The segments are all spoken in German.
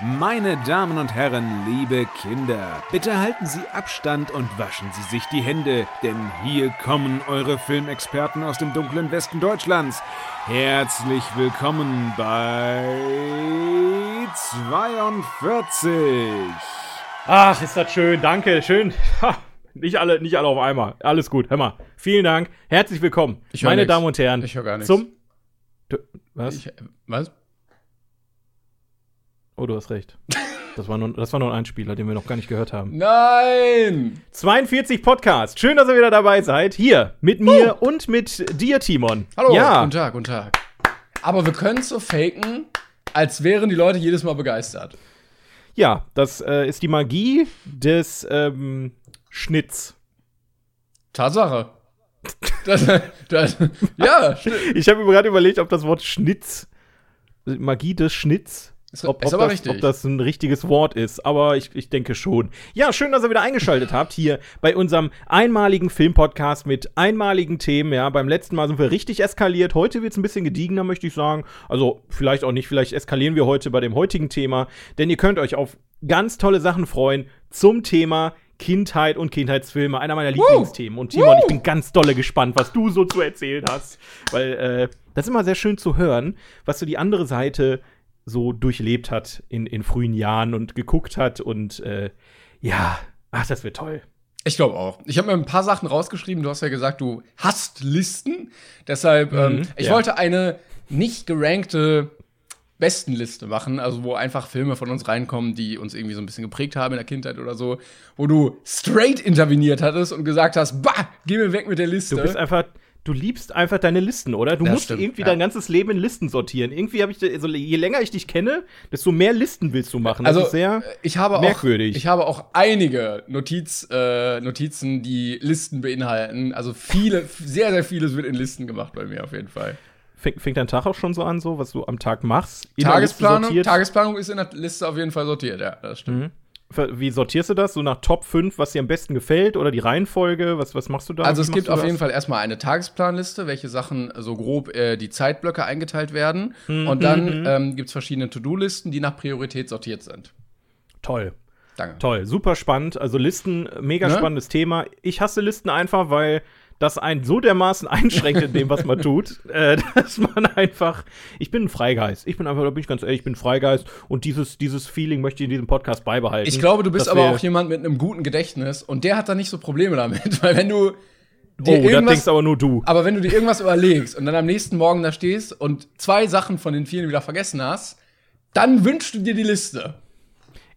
Meine Damen und Herren, liebe Kinder, bitte halten Sie Abstand und waschen Sie sich die Hände, denn hier kommen eure Filmexperten aus dem dunklen Westen Deutschlands. Herzlich willkommen bei 42. Ach, ist das schön. Danke, schön. Ha, nicht alle, nicht alle auf einmal. Alles gut. Hör mal. Vielen Dank. Herzlich willkommen, meine nix. Damen und Herren. Ich gar nichts. Zum. Du, was? Ich, was? Oh, du hast recht. Das war, nur, das war nur ein Einspieler, den wir noch gar nicht gehört haben. Nein! 42 Podcast. Schön, dass ihr wieder dabei seid. Hier mit mir und mit dir, Timon. Hallo, Ja, guten Tag, guten Tag. Aber wir können es so faken, als wären die Leute jedes Mal begeistert. ja, das äh, ist die Magie des ähm, Schnitts. Tatsache. Das, das, ja. Ich habe mir gerade überlegt, ob das Wort Schnitz, Magie des Schnitts, Ist- ob, ist ob, das, ob das ein richtiges Wort ist. Aber ich, ich denke schon. Ja, schön, dass ihr wieder eingeschaltet habt hier bei unserem einmaligen Filmpodcast mit einmaligen Themen. Ja, beim letzten Mal sind wir richtig eskaliert. Heute wird es ein bisschen gediegener, möchte ich sagen. Also vielleicht auch nicht. Vielleicht eskalieren wir heute bei dem heutigen Thema. Denn ihr könnt euch auf ganz tolle Sachen freuen zum Thema Kindheit und Kindheitsfilme, einer meiner Lieblingsthemen. Und Timon, ich bin ganz dolle gespannt, was du so zu erzählen hast. Weil äh, das ist immer sehr schön zu hören, was so die andere Seite so durchlebt hat in, in frühen Jahren und geguckt hat. Und äh, ja, ach, das wird toll. Ich glaube auch. Ich habe mir ein paar Sachen rausgeschrieben. Du hast ja gesagt, du hast Listen. Deshalb, ähm, ich ja. wollte eine nicht gerankte Bestenliste machen, also wo einfach Filme von uns reinkommen, die uns irgendwie so ein bisschen geprägt haben in der Kindheit oder so, wo du straight interveniert hattest und gesagt hast, bah, geh mir weg mit der Liste. Du bist einfach, du liebst einfach deine Listen, oder? Du Das musst stimmt, irgendwie ja. dein ganzes Leben in Listen sortieren. Irgendwie habe ich, also je länger ich dich kenne, desto mehr Listen willst du machen. Das also sehr. ich habe merkwürdig. auch ich habe auch einige Notiz, äh, Notizen, die Listen beinhalten. Also viele, sehr sehr vieles wird in Listen gemacht bei mir auf jeden Fall. Fängt, fängt dein Tag auch schon so an, so was du am Tag machst? Tagesplanung? Tagesplanung ist in der Liste auf jeden Fall sortiert, ja, das stimmt. Ver- Wie sortierst du das? So nach Top 5, was dir am besten gefällt oder die Reihenfolge? Was, was machst du da? Also es gibt auf jeden Fall erstmal eine Tagesplanliste, welche Sachen so grob äh, die Zeitblöcke eingeteilt werden. Und dann ähm, gibt es verschiedene To-Do-Listen, die nach Priorität sortiert sind. Toll. Danke. Toll, super spannend. Also Listen, mega Ne? spannendes Thema. Ich hasse Listen einfach, weil das einen so dermaßen einschränkt in dem, was man tut, äh, dass man einfach. Ich bin ein Freigeist. Ich bin einfach, da bin ich ganz ehrlich, ich bin ein Freigeist und dieses, dieses Feeling möchte ich in diesem Podcast beibehalten. Ich glaube, du bist aber auch jemand mit einem guten Gedächtnis und der hat da nicht so Probleme damit, weil wenn du Oh, dir da irgendwas, denkst aber nur du. aber wenn du dir irgendwas überlegst und dann am nächsten Morgen da stehst und zwei Sachen von den vielen wieder vergessen hast, dann wünschst du dir die Liste.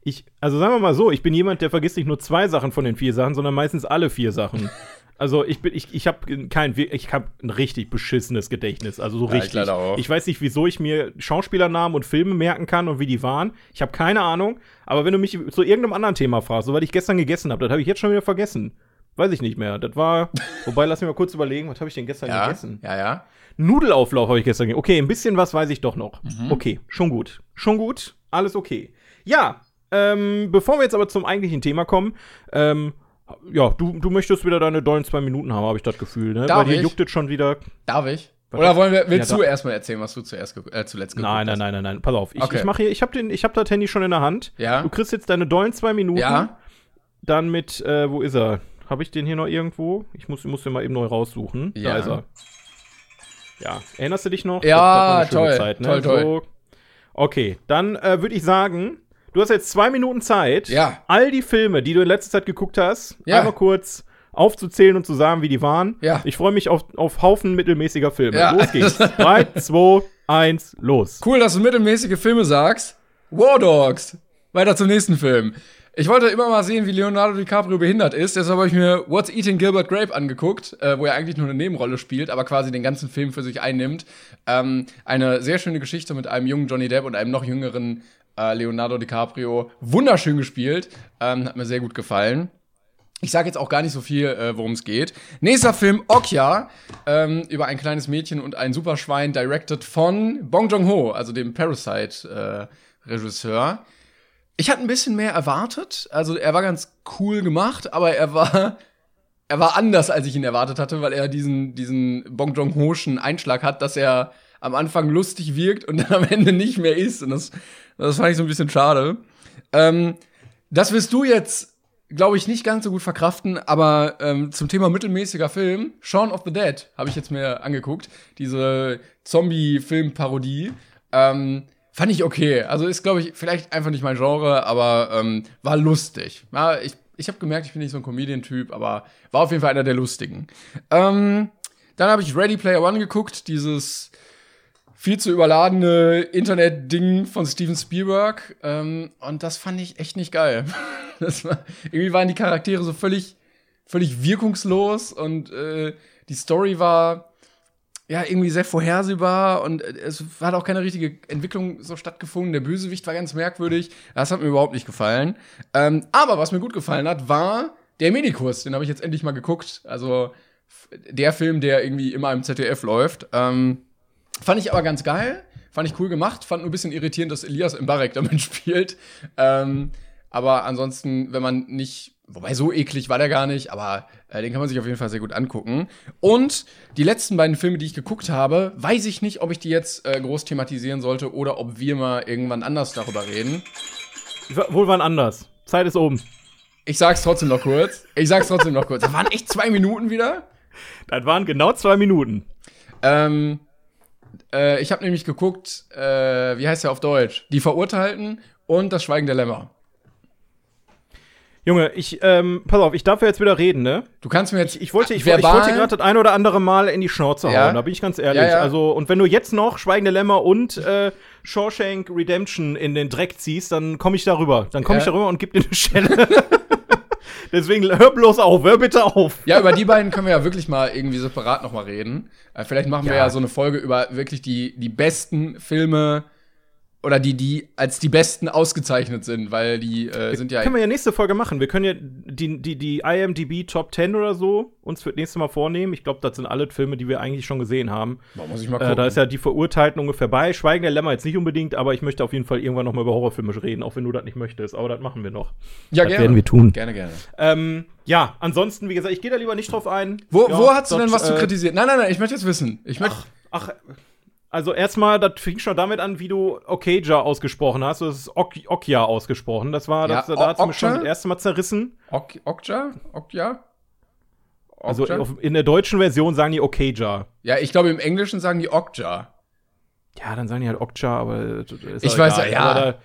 Ich, also sagen wir mal so, ich bin jemand, der vergisst nicht nur zwei Sachen von den vier Sachen, sondern meistens alle vier Sachen. Also ich bin, ich, ich habe kein, ich habe ein richtig beschissenes Gedächtnis, also so Ja, ich richtig. auch. Ich weiß nicht, wieso ich mir Schauspielernamen und Filme merken kann und wie die waren. Ich habe keine Ahnung. Aber wenn du mich zu irgendeinem anderen Thema fragst, so was ich gestern gegessen habe, das habe ich jetzt schon wieder vergessen. Weiß ich nicht mehr. Das war, wobei lass mich mal kurz überlegen, was habe ich denn gestern Ja, gegessen? ja, ja. Nudelauflauf habe ich gestern gegessen. Okay, ein bisschen was weiß ich doch noch. Mhm. Okay, schon gut. Schon gut, alles okay. Ja, ähm, bevor wir jetzt aber zum eigentlichen Thema kommen, ähm, ja, du, du möchtest wieder deine dollen zwei Minuten haben, habe ich das Gefühl, ne? Darf Bei dir ich? juckt es schon wieder. Darf ich? Oder wollen wir, willst Ja, du da- erstmal erzählen, was du zuerst ge äh, zuletzt geguckt Nein, nein, hast? nein, nein, nein. Pass auf. Ich, Okay. ich mache hier, ich habe den, ich habe das Handy schon in der Hand. Ja. Du kriegst jetzt deine dollen zwei Minuten. Ja. Dann mit, äh, wo ist er? Habe ich den hier noch irgendwo? Ich muss, muss den mal eben neu raussuchen. Da Ja. ist er. Ja, erinnerst du dich noch? Ja, eine schöne toll, ne? toll, toll. So. Okay, dann äh, würde ich sagen, du hast jetzt zwei Minuten Zeit, Ja. all die Filme, die du in letzter Zeit geguckt hast, Ja. einmal kurz aufzuzählen und zu sagen, wie die waren. Ja. Ich freue mich auf, auf Haufen mittelmäßiger Filme. Ja. Los geht's. Drei, zwei, eins, los. Cool, dass du mittelmäßige Filme sagst. War Dogs. Weiter zum nächsten Film. Ich wollte immer mal sehen, wie Leonardo DiCaprio behindert ist. Deshalb habe ich mir What's Eating Gilbert Grape angeguckt, äh, wo er eigentlich nur eine Nebenrolle spielt, aber quasi den ganzen Film für sich einnimmt. Ähm, eine sehr schöne Geschichte mit einem jungen Johnny Depp und einem noch jüngeren äh, Leonardo DiCaprio. Wunderschön gespielt. Ähm, hat mir sehr gut gefallen. Ich sage jetzt auch gar nicht so viel, äh, worum es geht. Nächster Film, Okja, ähm, über ein kleines Mädchen und ein Superschwein, directed von Bong Joon-ho, also dem Parasite-Regisseur. Äh, ich hatte ein bisschen mehr erwartet. Also er war ganz cool gemacht, aber er war er war anders, als ich ihn erwartet hatte, weil er diesen diesen Bong Joon-hoschen Einschlag hat, dass er am Anfang lustig wirkt und dann am Ende nicht mehr ist. Und das, das fand ich so ein bisschen schade. Ähm, das wirst du jetzt, glaube ich, nicht ganz so gut verkraften, aber ähm, zum Thema mittelmäßiger Film, Shaun of the Dead, habe ich jetzt mir angeguckt. Diese Zombie-Film-Parodie. Ähm, fand ich okay. Also ist, glaube ich, vielleicht einfach nicht mein Genre, aber ähm, war lustig. Ja, ich ich habe gemerkt, ich bin nicht so ein Comedian-Typ, aber war auf jeden Fall einer der lustigen. Ähm, dann habe ich Ready Player One geguckt, dieses viel zu überladene Internet-Ding von Steven Spielberg. Ähm, und das fand ich echt nicht geil. War, irgendwie waren die Charaktere so völlig, völlig wirkungslos und äh, die Story war ja, irgendwie sehr vorhersehbar und äh, es hat auch keine richtige Entwicklung so stattgefunden. Der Bösewicht war ganz merkwürdig. Das hat mir überhaupt nicht gefallen. Ähm, aber was mir gut gefallen hat, war der Minikurs. Den habe ich jetzt endlich mal geguckt. Also der Film, der irgendwie immer im ZDF läuft. Ähm, fand ich aber ganz geil. Fand ich cool gemacht. Fand nur ein bisschen irritierend, dass Elias Mbarek damit spielt. Ähm, aber ansonsten, wenn man nicht Wobei so eklig war der gar nicht, aber äh, den kann man sich auf jeden Fall sehr gut angucken. Und die letzten beiden Filme, die ich geguckt habe, weiß ich nicht, ob ich die jetzt äh, groß thematisieren sollte oder ob wir mal irgendwann anders darüber reden. Wohl wann anders. Zeit ist oben. Ich sag's trotzdem noch kurz. Ich sag's trotzdem noch kurz. Das waren echt zwei Minuten wieder. Das waren genau zwei Minuten. Ähm, äh, ich habe nämlich geguckt, äh, wie heißt der auf Deutsch? Die Verurteilten und das Schweigen der Lämmer. Junge, ich, ähm, pass auf, ich darf ja jetzt wieder reden, ne? Du kannst mir jetzt. Ich, ich wollte, ich, ich wollte gerade das ein oder andere Mal in die Schnauze ja. hauen, da bin ich ganz ehrlich. Ja, ja. Also, und wenn du jetzt noch Schweigende Lämmer und äh, Shawshank Redemption in den Dreck ziehst, dann komme ich darüber. Dann komme ich darüber und gib dir eine Schelle. Deswegen hör bloß auf, hör bitte auf. Ja, über die beiden können wir ja wirklich mal irgendwie separat noch mal reden. Äh, vielleicht machen wir ja so eine Folge über wirklich die, die besten Filme oder die, die als die besten ausgezeichnet sind, weil die äh, sind ja. Können wir ja nächste Folge machen. Wir können ja die, die, die IMDb Top 10 oder so uns für das nächste Mal vornehmen. Ich glaube, das sind alle Filme, die wir eigentlich schon gesehen haben. Boah, muss ich mal gucken. Äh, da ist ja die Verurteilten ungefähr bei. Schweigen der Lämmer jetzt nicht unbedingt, aber ich möchte auf jeden Fall irgendwann noch mal über Horrorfilme reden, auch wenn du das nicht möchtest. Aber das machen wir noch. Ja, das gerne. werden wir tun. Gerne, gerne. Ähm, ja, ansonsten, wie gesagt, ich gehe da lieber nicht drauf ein. Wo, ja, wo hast du denn was äh, zu kritisieren? Nein, nein, nein, ich möchte jetzt wissen. Ich möchte. Ach, ach also erstmal, das fing schon damit an, wie du Okja ausgesprochen hast. Du hast ok Okja ausgesprochen. Das war, das, ja, da hat es mich schon das erste Mal zerrissen. Ok Okja? Okja? Also in der deutschen Version sagen die Okja. Ja, ich glaube im Englischen sagen die Okja. Ja, dann sagen die halt Okja, aber Ich weiß ja, ja. Da,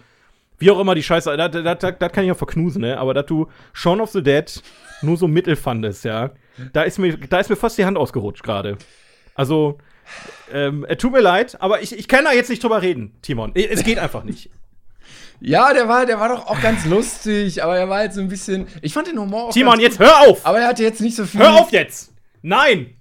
wie auch immer die Scheiße, das, das, das, das kann ich ja verknusen, ne? Aber dass du Shaun of the Dead nur so mittel fandest, ja, da ist mir, da ist mir fast die Hand ausgerutscht gerade. Also, ähm, äh, tut mir leid, aber ich, ich kann da jetzt nicht drüber reden, Timon. Es geht einfach nicht. Ja, der war, der war doch auch ganz lustig, aber er war halt so ein bisschen. Ich fand den Humor auch. Timon, jetzt hör auf! Aber er hatte jetzt nicht so viel. Hör auf jetzt! Nein!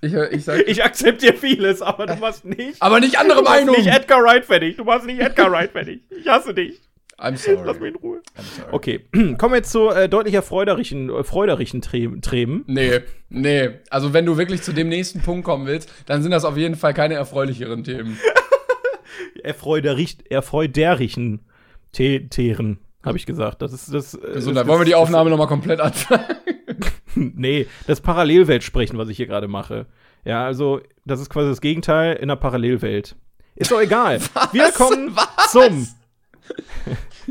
Ich, ich, sag, ich akzeptiere vieles, aber du machst nicht. Aber nicht andere Meinungen. Du machst nicht Edgar Wright fertig. Du machst nicht Edgar Wright fertig. Ich hasse dich. I'm sorry. Lass mich in Ruhe. Okay, kommen wir jetzt zu äh, deutlich erfreuderischen, äh, freuderischen Trämen. Nee, nee. Also, wenn du wirklich zu dem nächsten Punkt kommen willst, dann sind das auf jeden Fall keine erfreulicheren Themen. Erfreuderich, erfreuderischen Teeren, habe ich gesagt. Das ist das. Äh, Gesundheit. Wollen wir die Aufnahme nochmal komplett anfangen? nee, das Parallelwelt sprechen, was ich hier gerade mache. Ja, also, das ist quasi das Gegenteil in einer Parallelwelt. Ist doch egal. Was? Wir kommen was? zum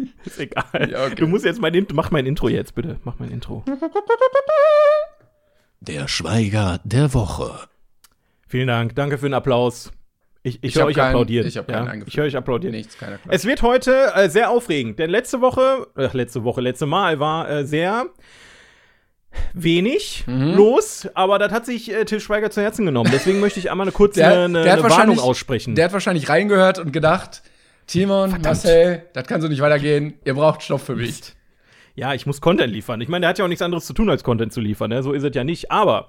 ist egal. Ja, okay. Du musst jetzt mein Intro, mach mein Intro jetzt, bitte. Mach mein Intro. Der Schweiger der Woche. Vielen Dank. Danke für den Applaus. Ich, ich, ich höre euch keinen, applaudieren. Ich habe keinen ja, Ich höre euch applaudieren. Nichts, keiner Es wird heute äh, sehr aufregend, denn letzte Woche, äh, letzte Woche, letzte Mal war äh, sehr wenig mhm. los, aber das hat sich äh, Till Schweiger zu Herzen genommen. Deswegen möchte ich einmal eine kurze der, eine, der eine Warnung aussprechen. Der hat wahrscheinlich reingehört und gedacht, Timon, Verdammt. Marcel, das kann so nicht weitergehen. Ihr braucht Stoff für mich. ja, ich muss Content liefern. Ich meine, der hat ja auch nichts anderes zu tun, als Content zu liefern, ne? So ist es ja nicht. Aber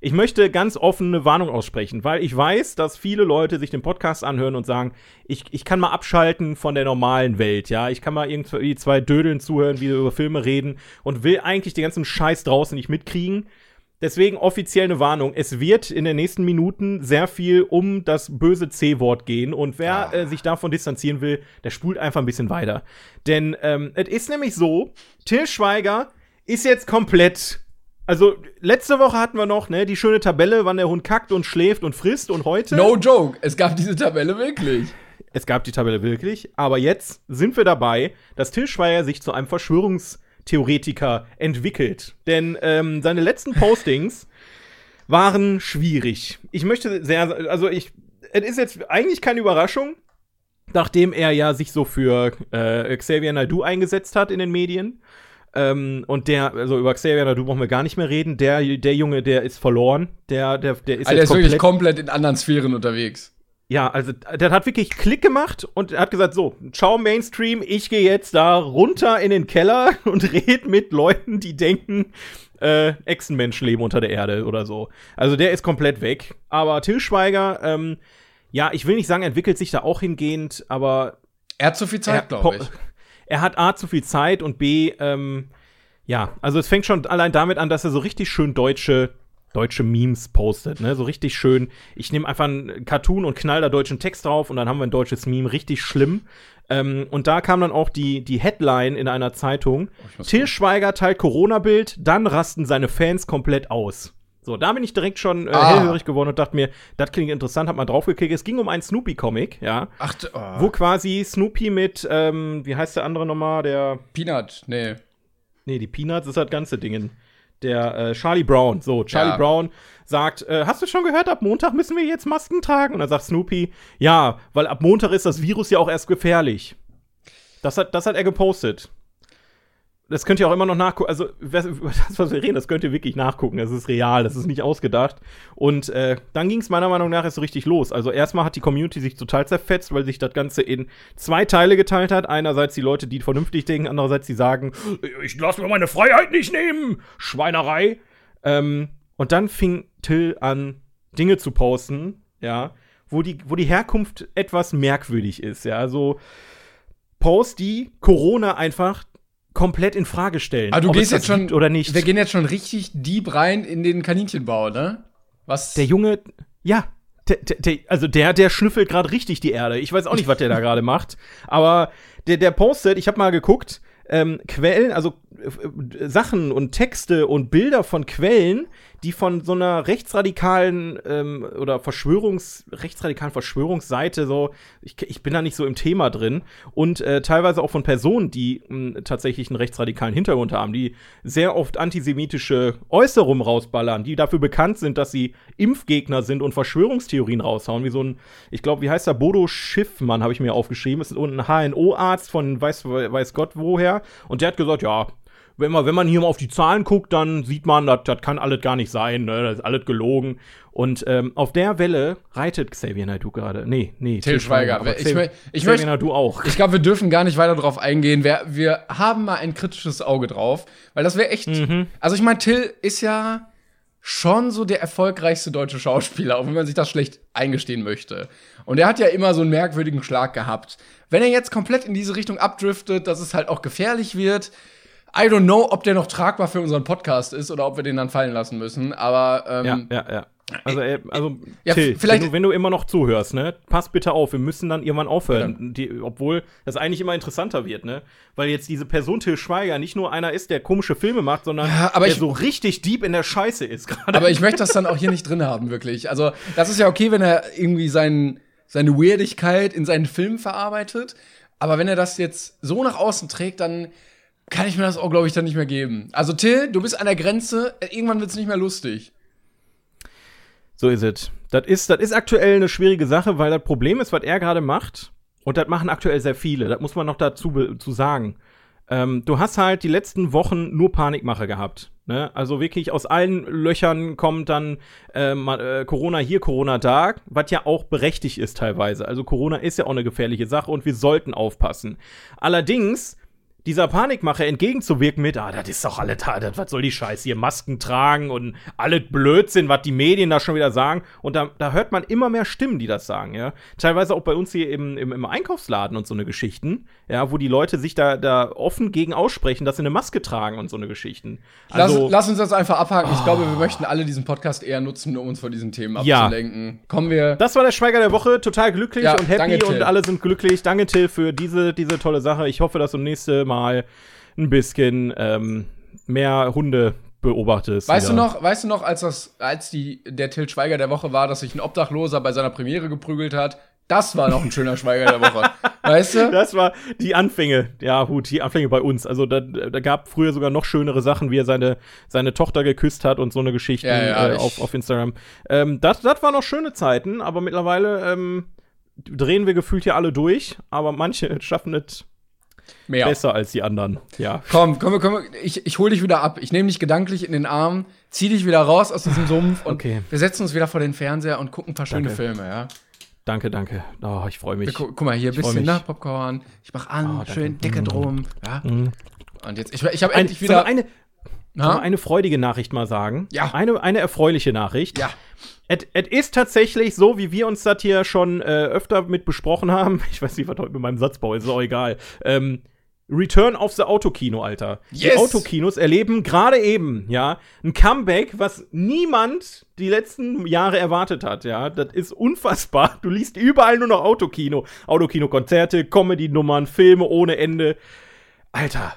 ich möchte ganz offen eine Warnung aussprechen, weil ich weiß, dass viele Leute sich den Podcast anhören und sagen, ich, ich kann mal abschalten von der normalen Welt, ja. Ich kann mal irgendwie zwei Dödeln zuhören, wie wir über Filme reden und will eigentlich den ganzen Scheiß draußen nicht mitkriegen. Deswegen offiziell eine Warnung. Es wird in den nächsten Minuten sehr viel um das böse C-Wort gehen. Und wer äh, sich davon distanzieren will, der spult einfach ein bisschen weiter. Denn ähm, es ist nämlich so, Till Schweiger ist jetzt komplett. Also, letzte Woche hatten wir noch, ne, die schöne Tabelle, wann der Hund kackt und schläft und frisst. Und heute. No joke, es gab diese Tabelle wirklich. Es gab die Tabelle wirklich. Aber jetzt sind wir dabei, dass Till Schweiger sich zu einem Verschwörungs- Theoretiker entwickelt. Denn ähm, seine letzten Postings waren schwierig. Ich möchte sehr, also ich, es ist jetzt eigentlich keine Überraschung, nachdem er ja sich so für äh, Xavier Naidoo eingesetzt hat in den Medien. Ähm, und der, also über Xavier Naidoo brauchen wir gar nicht mehr reden. Der, der Junge, der ist verloren. Der, der, der ist Also der jetzt ist wirklich komplett in anderen Sphären unterwegs. Ja, also der hat wirklich Klick gemacht und hat gesagt, so, ciao Mainstream, ich gehe jetzt da runter in den Keller und red mit Leuten, die denken, äh, Echsenmenschen leben unter der Erde oder so. Also der ist komplett weg. Aber Till Schweiger, ähm, ja, ich will nicht sagen, entwickelt sich da auch hingehend, aber Er hat zu viel Zeit, glaube ich. er hat A zu viel Zeit und B, ähm, ja, also es fängt schon allein damit an, dass er so richtig schön deutsche deutsche Memes postet, ne? So richtig schön. Ich nehme einfach einen Cartoon und knall da deutschen Text drauf und dann haben wir ein deutsches Meme, richtig schlimm. Ähm, und da kam dann auch die, die Headline in einer Zeitung: muss Till Schweiger teilt Corona-Bild, dann rasten seine Fans komplett aus. So, da bin ich direkt schon äh, Ah. hellhörig geworden und dachte mir, das klingt interessant, hab mal draufgeklickt. Es ging um einen Snoopy-Comic, ja. Ach, oh. Wo quasi Snoopy mit, ähm, wie heißt der andere nochmal? Der, Peanut, nee. nee, die Peanuts ist das ganze Ding. Der äh, Charlie Brown. So, Charlie Ja. Brown sagt, äh, hast du schon gehört, ab Montag müssen wir jetzt Masken tragen? Und dann sagt Snoopy, ja, weil ab Montag ist das Virus ja auch erst gefährlich. Das hat, das hat er gepostet. Das könnt ihr auch immer noch nachgucken. Also, das, was wir reden, das könnt ihr wirklich nachgucken. Das ist real, das ist nicht ausgedacht. Und äh, dann ging es meiner Meinung nach erst so richtig los. Also, erstmal hat die Community sich total zerfetzt, weil sich das Ganze in zwei Teile geteilt hat. Einerseits die Leute, die vernünftig denken, andererseits die sagen, ich lass mir meine Freiheit nicht nehmen. Schweinerei. Ähm, und dann fing Till an, Dinge zu posten, ja, wo die, wo die Herkunft etwas merkwürdig ist, ja. So Posts, die Corona einfach komplett in Frage stellen. Aber Ah, du gehst jetzt schon. oder nicht. Wir gehen jetzt schon richtig deep rein in den Kaninchenbau, ne? Was? Der Junge, ja, der, der, also der, der schnüffelt gerade richtig die Erde. Ich weiß auch nicht, was der da gerade macht. Aber der, der postet, ich habe mal geguckt, ähm, Quellen, also Sachen und Texte und Bilder von Quellen, die von so einer rechtsradikalen ähm, oder Verschwörungs, rechtsradikalen Verschwörungsseite so, ich, ich bin da nicht so im Thema drin. Und äh, teilweise auch von Personen, die mh, tatsächlich einen rechtsradikalen Hintergrund haben, die sehr oft antisemitische Äußerungen rausballern, die dafür bekannt sind, dass sie Impfgegner sind und Verschwörungstheorien raushauen, wie so ein, ich glaube, wie heißt der, Bodo Schiffmann, habe ich mir aufgeschrieben, ist ein HNO-Arzt von weiß, weiß Gott woher. Und der hat gesagt, ja, wenn man, wenn man hier mal auf die Zahlen guckt, dann sieht man, das kann alles gar nicht sein, ne? das ist alles gelogen. Und ähm, auf der Welle reitet Xavier Naidoo gerade. Nee, nee. Till Schweiger. aber Ich Xavier, ich Xavier möchte- Naidoo auch. Ich glaube, wir dürfen gar nicht weiter drauf eingehen. Wir, wir haben mal ein kritisches Auge drauf, weil das wäre echt. Mhm. Also, ich meine, Till ist ja schon so der erfolgreichste deutsche Schauspieler, auch wenn man sich das schlecht eingestehen möchte. Und er hat ja immer so einen merkwürdigen Schlag gehabt. Wenn er jetzt komplett in diese Richtung abdriftet, dass es halt auch gefährlich wird, I don't know, ob der noch tragbar für unseren Podcast ist oder ob wir den dann fallen lassen müssen. Aber ähm, Ja, ja, ja. Also, äh, also Ja, Till, vielleicht- wenn, du, wenn du immer noch zuhörst, ne, pass bitte auf, wir müssen dann irgendwann aufhören. Die, obwohl das eigentlich immer interessanter wird, ne? Weil jetzt diese Person Till Schweiger nicht nur einer ist, der komische Filme macht, sondern Ja, der ich- so richtig deep in der Scheiße ist gerade. Aber ich möchte das dann auch hier nicht drin haben, wirklich. Also, das ist ja okay, wenn er irgendwie sein, seine Weirdigkeit in seinen Filmen verarbeitet. Aber wenn er das jetzt so nach außen trägt, dann kann ich mir das auch, glaube ich, dann nicht mehr geben. Also, Till, du bist an der Grenze. Irgendwann wird es nicht mehr lustig. So ist es. Das ist, das ist aktuell eine schwierige Sache, weil das Problem ist, was er gerade macht, und das machen aktuell sehr viele, das muss man noch dazu zu sagen. Ähm, du hast halt die letzten Wochen nur Panikmache gehabt. Ne? Also wirklich aus allen Löchern kommt dann äh, ma- äh, Corona hier, Corona da, was ja auch berechtigt ist teilweise. Also Corona ist ja auch eine gefährliche Sache und wir sollten aufpassen. Allerdings dieser Panikmache entgegenzuwirken mit, ah, das ist doch alle da, das, was soll die Scheiße hier, Masken tragen und alles Blödsinn, was die Medien da schon wieder sagen. Und da, da hört man immer mehr Stimmen, die das sagen, ja. Teilweise auch bei uns hier im, im, im Einkaufsladen und so eine Geschichten, ja, wo die Leute sich da, da offen gegen aussprechen, dass sie eine Maske tragen und so eine Geschichten. Also, lass, lass uns das einfach abhaken. Ich glaube, wir möchten alle diesen Podcast eher nutzen, um uns von diesen Themen Ja. abzulenken. Kommen wir. Das war der Schweiger der Woche, total glücklich Ja, und happy danke, und alle sind glücklich. Danke, Till, für diese, diese tolle Sache. Ich hoffe, dass du nächste Mal ein bisschen ähm, mehr Hunde beobachtest. Weißt du wieder. noch, weißt du noch, als das, als die, der Till Schweiger der Woche war, dass sich ein Obdachloser bei seiner Premiere geprügelt hat? Das war noch ein schöner Schweiger der Woche. Weißt du? Das war die Anfänge, ja gut, die Anfänge bei uns. Also da, da gab früher sogar noch schönere Sachen, wie er seine, seine Tochter geküsst hat und so eine Geschichte Ja, ja, äh, auf, auf Instagram. Ähm, das, das waren noch schöne Zeiten, aber mittlerweile ähm, drehen wir gefühlt hier alle durch, aber manche schaffen es Mehr. besser als die anderen. Ja. Komm, komm, komm, ich, ich hol dich wieder ab. Ich nehme dich gedanklich in den Arm, zieh dich wieder raus aus diesem Sumpf und Okay. wir setzen uns wieder vor den Fernseher und gucken ein paar schöne Danke. Filme, ja. Danke, danke. Oh, ich freue mich. gu guck mal hier, ein bisschen, ne? Popcorn. Ich mach an, Oh, schön Decke drum, ja. Mhm. Und jetzt, ich, ich habe endlich wieder. eine, eine freudige Nachricht mal sagen. Ja. Eine, eine erfreuliche Nachricht. ja. Es ist tatsächlich so, wie wir uns das hier schon äh, öfter mit besprochen haben. Ich weiß nicht, was heute mit meinem Satzbau ist, ist auch egal. Ähm, Return of the Autokino, Alter. Die Yes! Autokinos erleben gerade eben, ja, ein Comeback, was niemand die letzten Jahre erwartet hat, ja. Das ist unfassbar. Du liest überall nur noch Autokino. Autokino-Konzerte, Comedy-Nummern, Filme ohne Ende. Alter,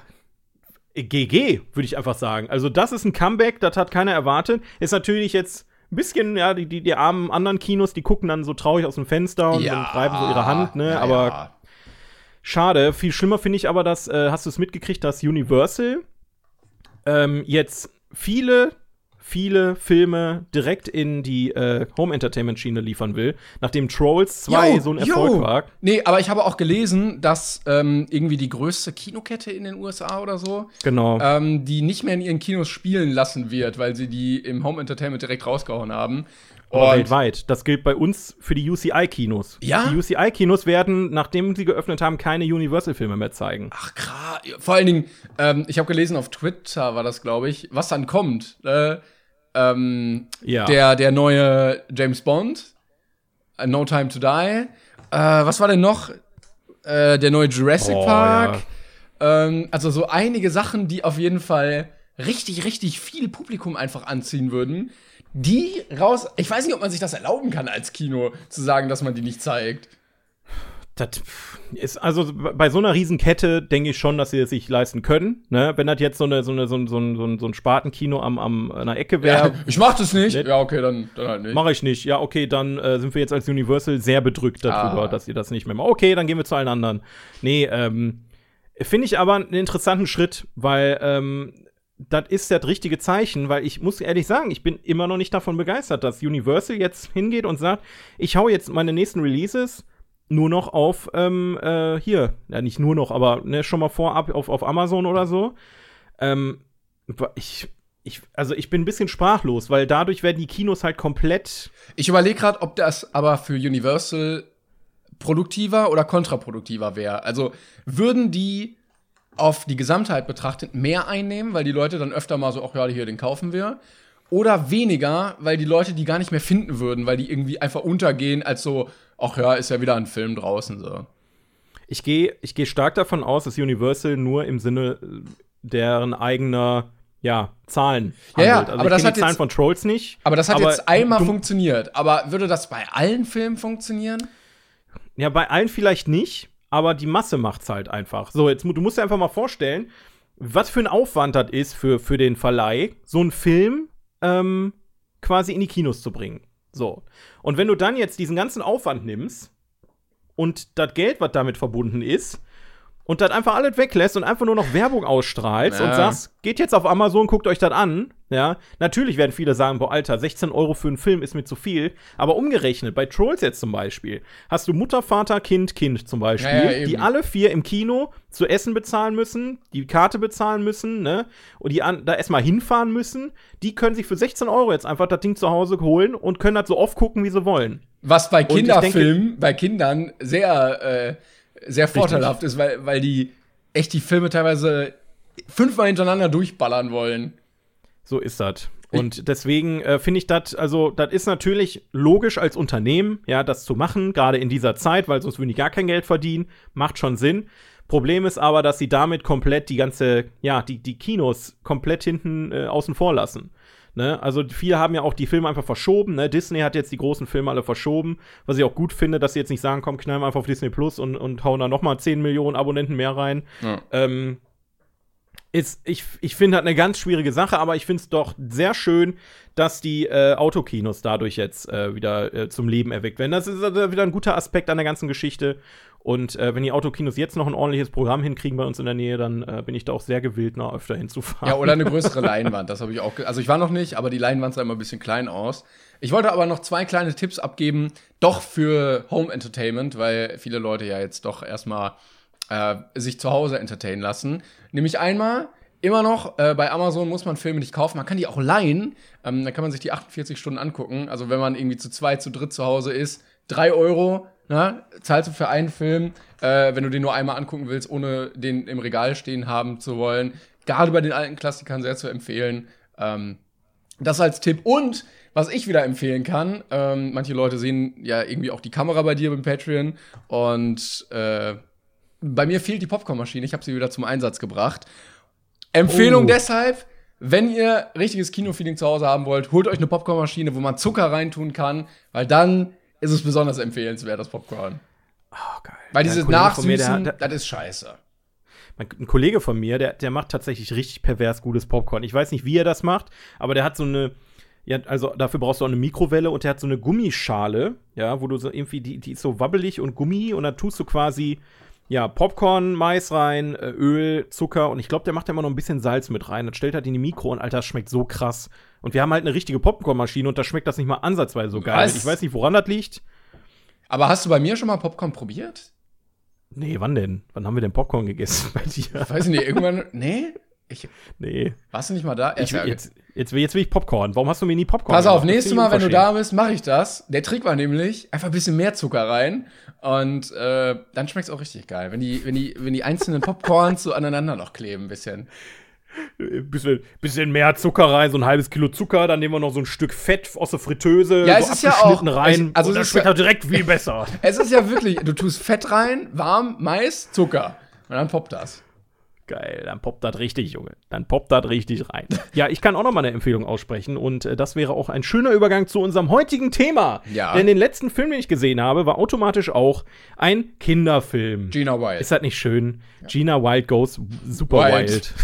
GG, würde ich einfach sagen. Also, das ist ein Comeback, das hat keiner erwartet. Ist natürlich jetzt ein bisschen, ja, die, die, die armen anderen Kinos, die gucken dann so traurig aus dem Fenster und, und reiben so ihre Hand, ne? Ja, aber ja. schade. Viel schlimmer finde ich aber, dass, äh, hast du es mitgekriegt, dass Universal ähm, jetzt viele, viele Filme direkt in die äh, Home Entertainment Schiene liefern will, nachdem Trolls 2 Jo, so ein. Erfolg war. Nee, aber ich habe auch gelesen, dass ähm, irgendwie die größte Kinokette in den USA oder so, Genau. ähm, die nicht mehr in ihren Kinos spielen lassen wird, weil sie die im Home Entertainment direkt rausgehauen haben. Aber Und weltweit. Das gilt bei uns für die UCI-Kinos. Ja? Die UCI-Kinos werden, nachdem sie geöffnet haben, keine Universal-Filme mehr zeigen. Ach krass. Vor allen Dingen, ähm, ich habe gelesen auf Twitter war das, glaube ich, was dann kommt. Äh, ähm, Ja. der, der neue James Bond, No Time to Die. Äh, was war denn noch? Äh, der neue Jurassic Oh, Park. Ähm, also so einige Sachen, die auf jeden Fall richtig, richtig viel Publikum einfach anziehen würden. Die raus. Ich weiß nicht, ob man sich das erlauben kann als Kino, zu sagen, dass man die nicht zeigt. Das ist also bei so einer Riesenkette denke ich schon, dass sie es sich leisten können. Ne? Wenn das jetzt so, eine, so, eine, so, ein, so, ein, so, ein, Spatenkino am, am der Ecke wäre, ich mach das nicht. Nett. Ja, okay, dann, dann halt nicht. mache ich nicht. Ja, okay, dann äh, sind wir jetzt als Universal sehr bedrückt darüber, Ah. dass ihr das nicht mehr macht. Okay, dann gehen wir zu allen anderen. Nee, ähm, finde ich aber einen interessanten Schritt, weil ähm, das ist das richtige Zeichen, weil ich muss ehrlich sagen, ich bin immer noch nicht davon begeistert, dass Universal jetzt hingeht und sagt, ich hau jetzt meine nächsten Releases nur noch auf, ähm, äh, hier, ja nicht nur noch, aber ne, schon mal vorab auf, auf Amazon oder so. Ähm, ich, ich, also ich bin ein bisschen sprachlos, weil dadurch werden die Kinos halt komplett Ich überlege gerade, ob das aber für Universal produktiver oder kontraproduktiver wäre. Also würden die auf die Gesamtheit betrachtet mehr einnehmen, weil die Leute dann öfter mal so, ach ja, hier, den kaufen wir. Oder weniger, weil die Leute die gar nicht mehr finden würden, weil die irgendwie einfach untergehen als so, ach ja, ist ja wieder ein Film draußen so. Ich gehe ich geh stark davon aus, dass Universal nur im Sinne äh, deren eigener ja, Zahlen Ja, ja. Also aber das hat die Zahlen jetzt- von Trolls nicht. Aber das hat jetzt einmal funktioniert. Aber würde das bei allen Filmen funktionieren? Ja, bei allen vielleicht nicht, aber die Masse macht's halt einfach. So, jetzt du musst dir einfach mal vorstellen, was für ein Aufwand das ist für, für den Verleih, so einen Film ähm, quasi in die Kinos zu bringen. So. Und wenn du dann jetzt diesen ganzen Aufwand nimmst und das Geld, was damit verbunden ist, und das einfach alles weglässt und einfach nur noch Werbung ausstrahlst Ja. und sagst, geht jetzt auf Amazon, guckt euch das an, ja, natürlich werden viele sagen, boah, Alter, 16 Euro für einen Film ist mir zu viel, aber umgerechnet, bei Trolls jetzt zum Beispiel, hast du Mutter, Vater, Kind, Kind zum Beispiel, Ja, ja, die alle vier im Kino zu essen bezahlen müssen, die Karte bezahlen müssen, ne, und die an, da erstmal hinfahren müssen, die können sich für 16 Euro jetzt einfach das Ding zu Hause holen und können das so oft gucken, wie sie wollen. Was bei Kinderfilmen, bei Kindern sehr, äh, sehr vorteilhaft ist, weil, weil die echt die Filme teilweise fünfmal hintereinander durchballern wollen. So ist das. Und deswegen äh, finde ich das, also, das ist natürlich logisch als Unternehmen, ja, das zu machen, gerade in dieser Zeit, weil sonst würden die gar kein Geld verdienen. Macht schon Sinn. Problem ist aber, dass sie damit komplett die ganze, ja, die, die Kinos komplett hinten äh, außen vor lassen. Ne? Also viele haben ja auch die Filme einfach verschoben. Ne? Disney hat jetzt die großen Filme alle verschoben, was ich auch gut finde, dass sie jetzt nicht sagen, komm, knallen wir einfach auf Disney Plus und, und hauen da noch mal 10 Millionen Abonnenten mehr rein. Ja. Ähm, ist, ich ich finde halt eine ganz schwierige Sache, aber ich finde es doch sehr schön, dass die äh, Autokinos dadurch jetzt äh, wieder äh, zum Leben erweckt werden. Das ist äh, wieder ein guter Aspekt an der ganzen Geschichte. Und äh, wenn die Autokinos jetzt noch ein ordentliches Programm hinkriegen bei uns in der Nähe, dann äh, bin ich da auch sehr gewillt, noch öfter hinzufahren. Ja, oder eine größere Leinwand, das habe ich auch. Also ich war noch nicht, aber die Leinwand sah immer ein bisschen klein aus. Ich wollte aber noch zwei kleine Tipps abgeben, doch für Home Entertainment, weil viele Leute ja jetzt doch erstmal äh, sich zu Hause entertainen lassen. Nämlich einmal, immer noch, äh, bei Amazon muss man Filme nicht kaufen, man kann die auch leihen. Ähm, dann kann man sich die 48 Stunden angucken. Also wenn man irgendwie zu zweit, zu dritt zu Hause ist, drei Euro, na, zahlst du für einen Film, äh, wenn du den nur einmal angucken willst, ohne den im Regal stehen haben zu wollen. Gerade bei den alten Klassikern sehr zu empfehlen. Ähm, das als Tipp. Und was ich wieder empfehlen kann, ähm, manche Leute sehen ja irgendwie auch die Kamera bei dir beim Patreon und äh, bei mir fehlt die Popcornmaschine. Ich habe sie wieder zum Einsatz gebracht. Empfehlung Oh. deshalb, wenn ihr richtiges Kinofeeling zu Hause haben wollt, holt euch eine Popcornmaschine, wo man Zucker reintun kann, weil dann ist es besonders empfehlenswert, das Popcorn. oh, geil. Weil Ja, dieses mir, Nachsüßen, der, das ist scheiße. Ein Kollege von mir, der, der macht tatsächlich richtig pervers gutes Popcorn. Ich weiß nicht, wie er das macht, aber der hat so eine, ja, also dafür brauchst du auch eine Mikrowelle und der hat so eine Gummischale, ja, wo du so irgendwie, die, die ist so wabbelig und Gummi und da tust du quasi, ja, Popcorn, Mais rein, äh, Öl, Zucker und ich glaube, der macht da immer noch ein bisschen Salz mit rein. Das stellt halt in die Mikro und Alter, das schmeckt so krass. Und wir haben halt eine richtige Popcornmaschine und da schmeckt das nicht mal ansatzweise so geil. Was? Ich weiß nicht, woran das liegt. Aber hast du bei mir schon mal Popcorn probiert? Nee, wann denn? Wann haben wir denn Popcorn gegessen bei dir? Weiß ich nicht, irgendwann. Nee? Ich, Nee. warst du nicht mal da? Ich, ja- jetzt, jetzt, will- jetzt will ich Popcorn. Warum hast du mir nie Popcorn Pass auf, nächstes Mal, wenn du da bist, mache ich das. Der Trick war nämlich, einfach ein bisschen mehr Zucker rein. Und äh, dann schmeckt es auch richtig geil. Wenn die, wenn, die, wenn die einzelnen Popcorns so aneinander noch kleben, ein bisschen. Bisschen, bisschen mehr Zucker rein, so ein halbes Kilo Zucker, dann nehmen wir noch so ein Stück Fett aus der Fritteuse, Ja, so es ist ja auch- rein. es- also und es das ist schmeckt ja- direkt viel besser. Es ist ja wirklich, du tust Fett rein, warm, Mais, Zucker. Und dann poppt das. Geil, dann poppt das richtig, Junge. Dann poppt das richtig rein. Ja, ich kann auch noch mal eine Empfehlung aussprechen und äh, das wäre auch ein schöner Übergang zu unserem heutigen Thema. Ja. Denn den letzten Film, den ich gesehen habe, war automatisch auch ein Kinderfilm. Gina Wild. Ist das nicht schön? Gina Wild goes super Wild. wild.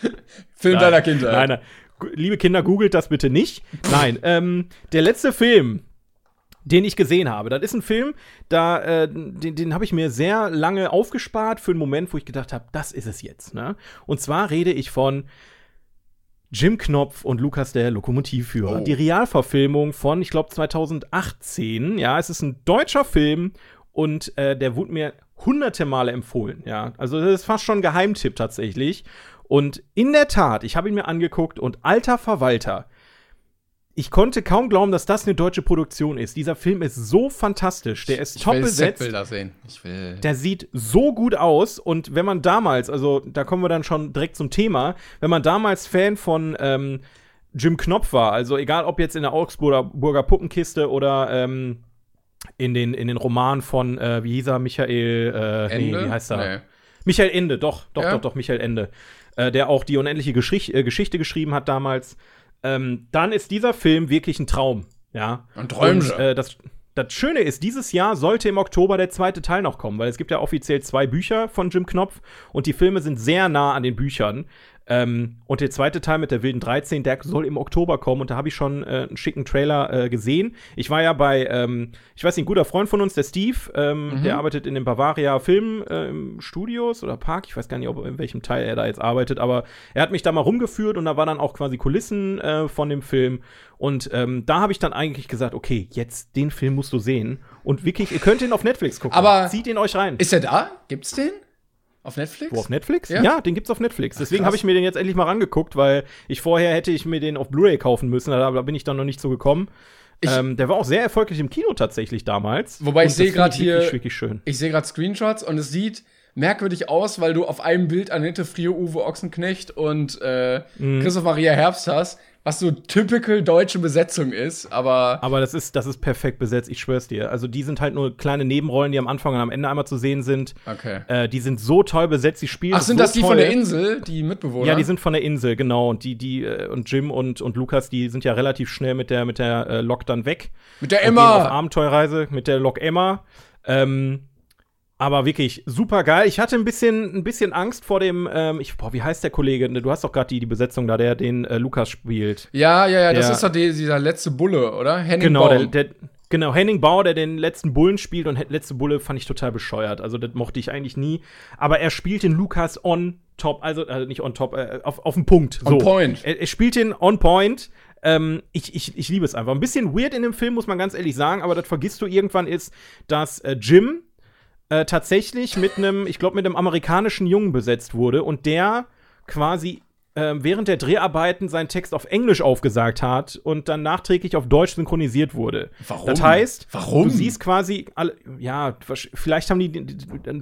Film Nein, deiner Kinder. Nein, nein. Liebe Kinder, googelt das bitte nicht. Nein, ähm, der letzte Film, den ich gesehen habe, das ist ein Film, da, äh, den, den habe ich mir sehr lange aufgespart für einen Moment, wo ich gedacht habe, das ist es jetzt. Ne? Und zwar rede ich von Jim Knopf und Lukas der Lokomotivführer. Oh. Die Realverfilmung von, ich glaube, 2018. Ja, es ist ein deutscher Film und äh, der wurde mir hunderte Male empfohlen. Ja, also das ist fast schon ein Geheimtipp tatsächlich. Und in der Tat, ich habe ihn mir angeguckt und alter Verwalter, ich konnte kaum glauben, dass das eine deutsche Produktion ist. Dieser Film ist so fantastisch. Der ist ich top will besetzt. Setbilder sehen. Ich will. Der sieht so gut aus und wenn man damals, also da kommen wir dann schon direkt zum Thema, wenn man damals Fan von ähm, Jim Knopf war, also egal ob jetzt in der Augsburger Burger Puppenkiste oder ähm, in den, in den Roman von, äh, wie hieß er, Michael, äh, nee, Ende? wie heißt er? Nee. Michael Ende, doch, doch, Ja? doch, doch, Michael Ende. Äh, der auch die unendliche Geschicht äh, Geschichte geschrieben hat damals. Ähm, dann ist dieser Film wirklich ein Traum. Ja. Ein Träumchen. Äh, das, das Schöne ist, dieses Jahr sollte im Oktober der zweite Teil noch kommen, weil es gibt ja offiziell zwei Bücher von Jim Knopf und die Filme sind sehr nah an den Büchern. Ähm, und der zweite Teil mit der wilden 13, der soll im Oktober kommen und da habe ich schon äh, einen schicken Trailer äh, gesehen. Ich war ja bei, ähm, ich weiß nicht, ein guter Freund von uns, der Steve, ähm, der arbeitet in den Bavaria Film ähm, Studios oder Park, ich weiß gar nicht, ob in welchem Teil er da jetzt arbeitet, aber er hat mich da mal rumgeführt und da war dann auch quasi Kulissen äh, von dem Film und ähm, da habe ich dann eigentlich gesagt, okay, jetzt den Film musst du sehen und wirklich, ihr könnt ihn auf Netflix gucken. Aber- zieht ihn euch rein. Ist der da? Gibt's den? Auf Netflix? Wo, auf Netflix? Ja? Ja, den gibt's auf Netflix. Deswegen habe ich mir den jetzt endlich mal rangeguckt, weil ich vorher hätte ich mir den auf Blu-ray kaufen müssen, aber da bin ich dann noch nicht so gekommen. Ähm, der war auch sehr erfolgreich im Kino tatsächlich damals. Wobei ich sehe finde ich wirklich, hier- wirklich schön. Ich sehe gerade Screenshots und es sieht merkwürdig aus, weil du auf einem Bild Annette Frier, Uwe Ochsenknecht und äh, Mhm. Christoph Maria Herbst hast, was so typical deutsche Besetzung ist, aber Aber das ist, das ist perfekt besetzt, ich schwör's dir. Also die sind halt nur kleine Nebenrollen, die am Anfang und am Ende einmal zu sehen sind. okay. Äh, die sind so toll besetzt, die spielen Ach, sind so das die toll. von der Insel, die Mitbewohner? Ja, die sind von der Insel, genau. Und die, die, äh, und Jim und, und Lukas, die sind ja relativ schnell mit der, mit der äh, Lok dann weg. mit der gehen auf Emma. Abenteuerreise mit der Lok Emma. Ähm, aber wirklich super geil. Ich hatte ein bisschen, ein bisschen Angst vor dem, ähm, ich, boah, wie heißt der Kollege? Du hast doch gerade die, die Besetzung da, der den äh, Lukas spielt. Ja, ja, ja, das Der- ist doch die, dieser letzte Bulle, oder? Henning Genau, der, Baum. der, genau, Henning Bauer, der den letzten Bullen spielt und letzte Bulle fand ich total bescheuert. Also, das mochte ich eigentlich nie. Aber er spielt den Lukas on top, also äh, nicht on top, äh, auf, auf den Punkt. On so. point. Er, er spielt den on point. Ähm, ich, ich, ich liebe es einfach. Ein bisschen weird in dem Film, muss man ganz ehrlich sagen, aber das vergisst du irgendwann ist, dass äh, Jim äh, tatsächlich mit einem, ich glaube, mit einem amerikanischen Jungen besetzt wurde und der quasi ähm, während der Dreharbeiten seinen Text auf Englisch aufgesagt hat und dann nachträglich auf Deutsch synchronisiert wurde. Warum? Das heißt, Warum? du siehst quasi, alle, ja, vielleicht haben die,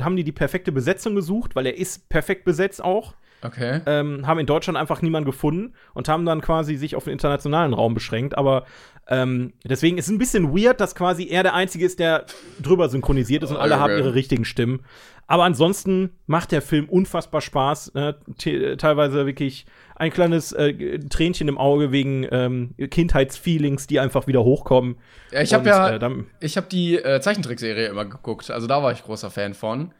haben die die perfekte Besetzung gesucht, weil er ist perfekt besetzt auch Okay. ähm, haben in Deutschland einfach niemanden gefunden und haben dann quasi sich auf den internationalen Raum beschränkt. Aber ähm, deswegen ist es ein bisschen weird, dass quasi er der Einzige ist, der drüber synchronisiert ist und alle Okay. haben ihre richtigen Stimmen. Aber ansonsten macht der Film unfassbar Spaß. Ne? Te teilweise wirklich ein kleines äh, Tränchen im Auge wegen ähm, Kindheitsfeelings, die einfach wieder hochkommen. Ja, ich habe ja, äh, ich habe die äh, Zeichentrickserie immer geguckt, also da war ich großer Fan von.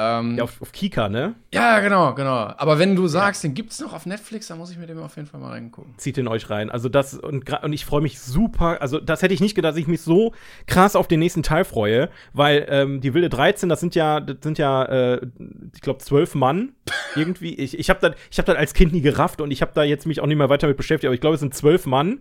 Ähm, ja, ja, auf, auf Kika, ne? genau, genau. Aber wenn du sagst, den gibt's noch auf Netflix, dann muss ich mir den auf jeden Fall mal reingucken. zieht den euch rein. Also das und, und ich freue mich super. Also das hätte ich nicht gedacht, dass ich mich so krass auf den nächsten Teil freue, weil ähm, die wilde 13, das sind ja, das sind ja, äh, ich glaube zwölf Mann irgendwie. Ich, ich habe das, ich habe das als Kind nie gerafft und ich habe da jetzt mich auch nicht mehr weiter mit beschäftigt. Aber ich glaube, es sind zwölf Mann,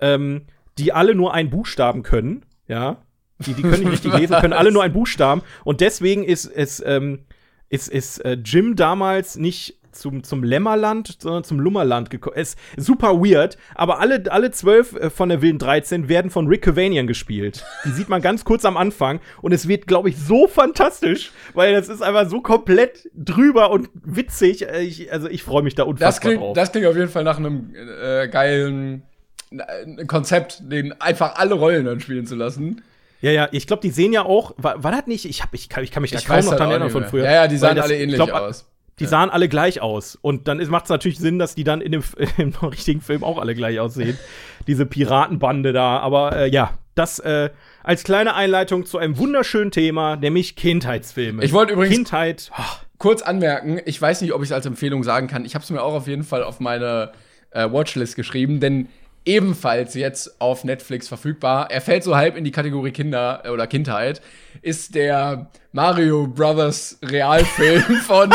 ähm, die alle nur einen Buchstaben können. Ja, die, die können nicht richtig lesen, können alle nur einen Buchstaben und deswegen ist es ähm, ist, ist äh, Jim damals nicht zum, zum Lämmerland, sondern zum Lummerland gekommen. Ist super weird, aber alle, alle zwölf äh, von der Wilden 13 werden von Rick Cavanian gespielt. Die sieht man ganz kurz am Anfang und es wird, glaube ich, so fantastisch, weil das ist einfach so komplett drüber und witzig. Äh, Ich, also ich freue mich da Das unfassbar klingt, drauf. das klingt auf jeden Fall nach einem äh, geilen äh, Konzept, den einfach alle Rollen dann spielen zu lassen. Ja, ja, ich glaube, die sehen ja auch, war, war das nicht, ich, hab, ich, kann, ich kann mich da Ich kaum noch dran erinnern von früher. Ja, ja, die sahen das- alle ich ähnlich glaub, aus. Die sahen alle gleich aus. Und dann macht es natürlich Sinn, dass die dann in dem, im richtigen Film auch alle gleich aussehen. Diese Piratenbande da. Aber äh, ja, das äh, als kleine Einleitung zu einem wunderschönen Thema, nämlich Kindheitsfilme. Ich wollte übrigens- Kindheit. Kurz anmerken, ich weiß nicht, ob ich es als Empfehlung sagen kann. Ich habe es mir auch auf jeden Fall auf meine äh, Watchlist geschrieben, denn ebenfalls jetzt auf Netflix verfügbar, er fällt so halb in die Kategorie Kinder äh, oder Kindheit, ist der Mario Brothers Realfilm von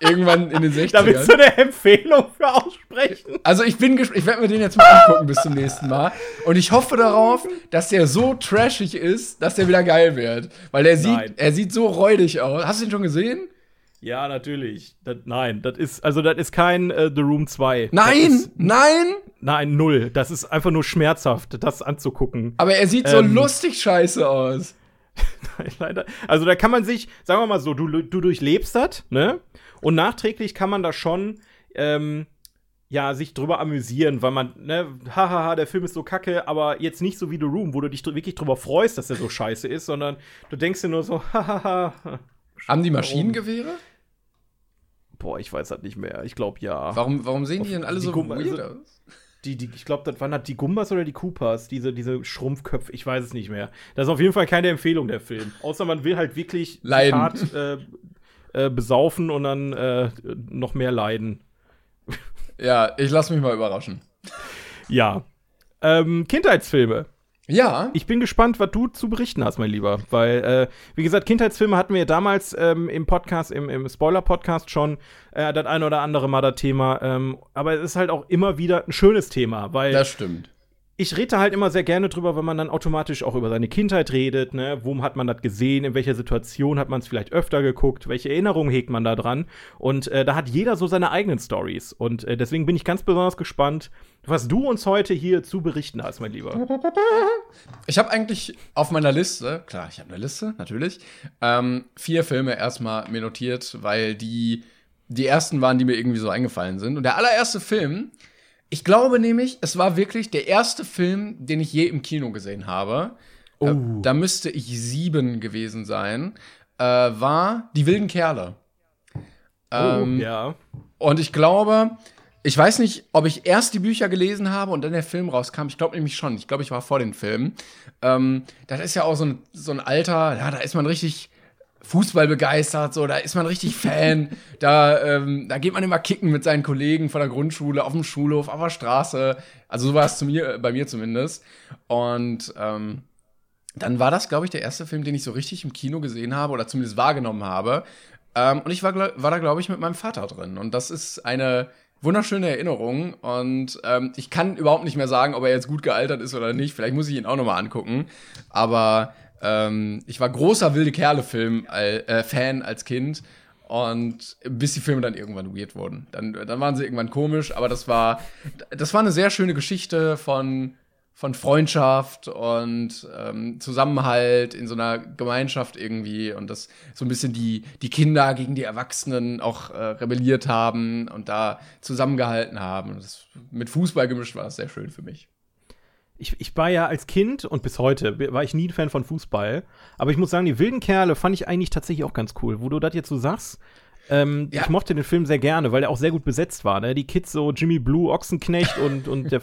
irgendwann in den 60ern. da willst du eine Empfehlung für aussprechen. Also ich bin gespannt, ich werde mir den jetzt mal angucken bis zum nächsten Mal. Und ich hoffe darauf, dass der so trashig ist, dass der wieder geil wird. Weil er Nein. sieht, er sieht so räudig aus. Hast du ihn schon gesehen? Ja, natürlich. Das, nein, das ist, also das ist kein äh, The Room 2. Das Nein, nein. Nein, null. Das ist einfach nur schmerzhaft, das anzugucken. Aber er sieht so Ähm. lustig scheiße aus. Leider. Also da kann man sich, sagen wir mal so, du, du durchlebst das, ne? Und nachträglich kann man da schon, ähm, ja, sich drüber amüsieren, weil man, ne, hahaha, der Film ist so kacke, aber jetzt nicht so wie The Room, wo du dich dr- wirklich drüber freust, dass der so scheiße ist, sondern du denkst dir nur so, hahaha. Haben die Maschinengewehre? Boah, ich weiß das nicht mehr. Ich glaube ja. Warum, warum sehen die denn alle Die so weird also- aus? Die, die, ich glaube, das waren halt die Gumbas oder die Coopers, diese, diese Schrumpfköpfe, ich weiß es nicht mehr. Das ist auf jeden Fall keine Empfehlung, der Film. Außer man will halt wirklich Leiden. hart äh, äh, besaufen und dann äh, noch mehr leiden. Ja, ich lass mich mal überraschen. Ja. Ähm, Kindheitsfilme. Ja, Ich bin gespannt, was du zu berichten hast, mein Lieber. Weil, äh, wie gesagt, Kindheitsfilme hatten wir ja damals ähm, im Podcast, im, im Spoiler-Podcast schon äh, das ein oder andere Mal das Thema. Ähm, aber es ist halt auch immer wieder ein schönes Thema, weil das stimmt. Ich rede halt immer sehr gerne drüber, wenn man dann automatisch auch über seine Kindheit redet, ne? Wo hat man das gesehen, in welcher Situation hat man es vielleicht öfter geguckt, welche Erinnerungen hegt man da dran? Und äh, da hat jeder so seine eigenen Stories. Und äh, deswegen bin ich ganz besonders gespannt, was du uns heute hier zu berichten hast, mein Lieber. Ich habe eigentlich auf meiner Liste, klar, ich habe eine Liste, natürlich, ähm, vier Filme erstmal mir notiert, weil die die ersten waren, die mir irgendwie so eingefallen sind. Und der allererste Film ich glaube nämlich, es war wirklich der erste Film, den ich je im Kino gesehen habe. Äh, oh. da müsste ich sieben gewesen sein. Äh, war Die wilden Kerle. Ähm, oh, ja. Und ich glaube, ich weiß nicht, ob ich erst die Bücher gelesen habe und dann der Film rauskam. Ich glaube nämlich schon. Ich glaube, ich war vor den Filmen. Ähm, das ist ja auch so ein, so ein Alter, ja, da ist man richtig Fußball begeistert, so, da ist man richtig Fan. da, ähm, da geht man immer kicken mit seinen Kollegen von der Grundschule, auf dem Schulhof, auf der Straße. Also so war es zu mir, bei mir zumindest. Und ähm, dann war das, glaube ich, der erste Film, den ich so richtig im Kino gesehen habe oder zumindest wahrgenommen habe. Ähm, und ich war, war da, glaube ich, mit meinem Vater drin. Und das ist eine wunderschöne Erinnerung. Und ähm, ich kann überhaupt nicht mehr sagen, ob er jetzt gut gealtert ist oder nicht. Vielleicht muss ich ihn auch noch mal angucken. Aber ähm, ich war großer wilde Kerle-Film äh, Fan als Kind und bis die Filme dann irgendwann weird wurden. Dann, dann waren sie irgendwann komisch, aber das war das war eine sehr schöne Geschichte von von Freundschaft und ähm, Zusammenhalt in so einer Gemeinschaft irgendwie und dass so ein bisschen die, die Kinder gegen die Erwachsenen auch äh, rebelliert haben und da zusammengehalten haben. Das, mit Fußball gemischt war das sehr schön für mich ich, ich war ja als Kind und bis heute war ich nie ein Fan von Fußball. Aber ich muss sagen, die wilden Kerle fand ich eigentlich tatsächlich auch ganz cool. Wo du das jetzt so sagst, ähm, ja. ich mochte den Film sehr gerne, weil er auch sehr gut besetzt war. Ne? Die Kids so Jimmy Blue, Ochsenknecht und, und der,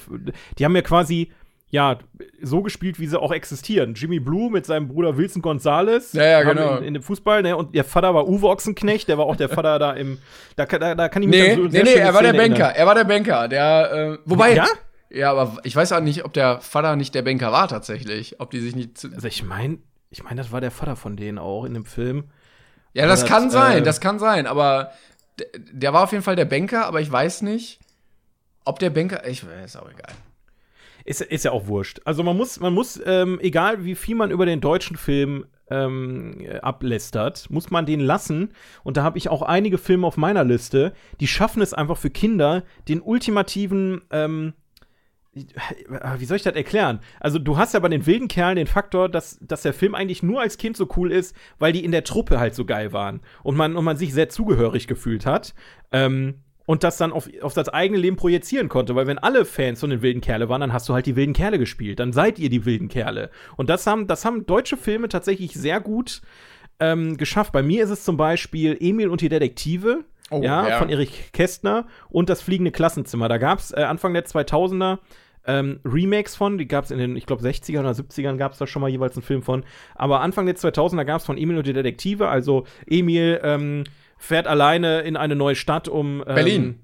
die haben ja quasi ja, so gespielt, wie sie auch existieren. Jimmy Blue mit seinem Bruder Wilson Gonzalez. Ja, ja, genau. In, in, dem Fußball, ne? Und der Vater war Uwe Ochsenknecht, der war auch der Vater da im. Da, da, da kann ich mich nee, so Nee, nee, er war der Banker. Er war der Banker. Der, äh, wobei. Ja? Ja, aber ich weiß auch nicht, ob der Vater nicht der Banker war tatsächlich. Ob die sich nicht. Also ich meine, ich meine, das war der Vater von denen auch in dem Film. Ja, das, das kann sein, äh, das kann sein. Aber der, der, war auf jeden Fall der Banker, aber ich weiß nicht, ob der Banker. Ich ist auch egal. Ist, ist ja auch wurscht. Also man muss, man muss, ähm, egal wie viel man über den deutschen Film ähm, ablästert, muss man den lassen. Und da habe ich auch einige Filme auf meiner Liste, die schaffen es einfach für Kinder, den ultimativen ähm, wie soll ich das erklären? Also, du hast ja bei den wilden Kerlen den Faktor, dass, dass der Film eigentlich nur als Kind so cool ist, weil die in der Truppe halt so geil waren und man, und man sich sehr zugehörig gefühlt hat. Ähm, und das dann auf, auf das eigene Leben projizieren konnte, weil wenn alle Fans von den wilden Kerle waren, dann hast du halt die wilden Kerle gespielt, dann seid ihr die wilden Kerle. Und das haben, das haben deutsche Filme tatsächlich sehr gut ähm, geschafft. Bei mir ist es zum Beispiel Emil und die Detektive, oh, ja, ja, von Erich Kästner und das fliegende Klassenzimmer. Da gab es äh, Anfang der 2000er ähm, Remakes von, die gab es in den, ich glaube, 60 er oder 70ern gab es da schon mal jeweils einen Film von. Aber Anfang der 2000er gab es von Emil und die Detektive, also Emil ähm, fährt alleine in eine neue Stadt, um ähm, Berlin.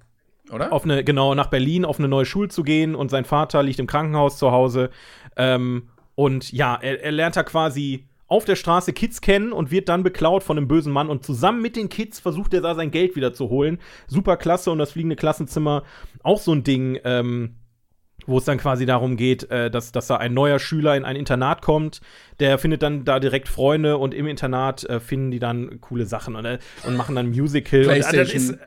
Oder? Auf eine, genau, nach Berlin auf eine neue Schule zu gehen und sein Vater liegt im Krankenhaus zu Hause. Ähm, und ja, er, er lernt da quasi auf der Straße Kids kennen und wird dann beklaut von einem bösen Mann und zusammen mit den Kids versucht er da sein Geld wieder zu holen. Super klasse und das fliegende Klassenzimmer auch so ein Ding, ähm, wo es dann quasi darum geht, äh, dass, dass da ein neuer Schüler in ein Internat kommt, der findet dann da direkt Freunde und im Internat äh, finden die dann coole Sachen und, äh, und machen dann Musical. PlayStation. Und, ist,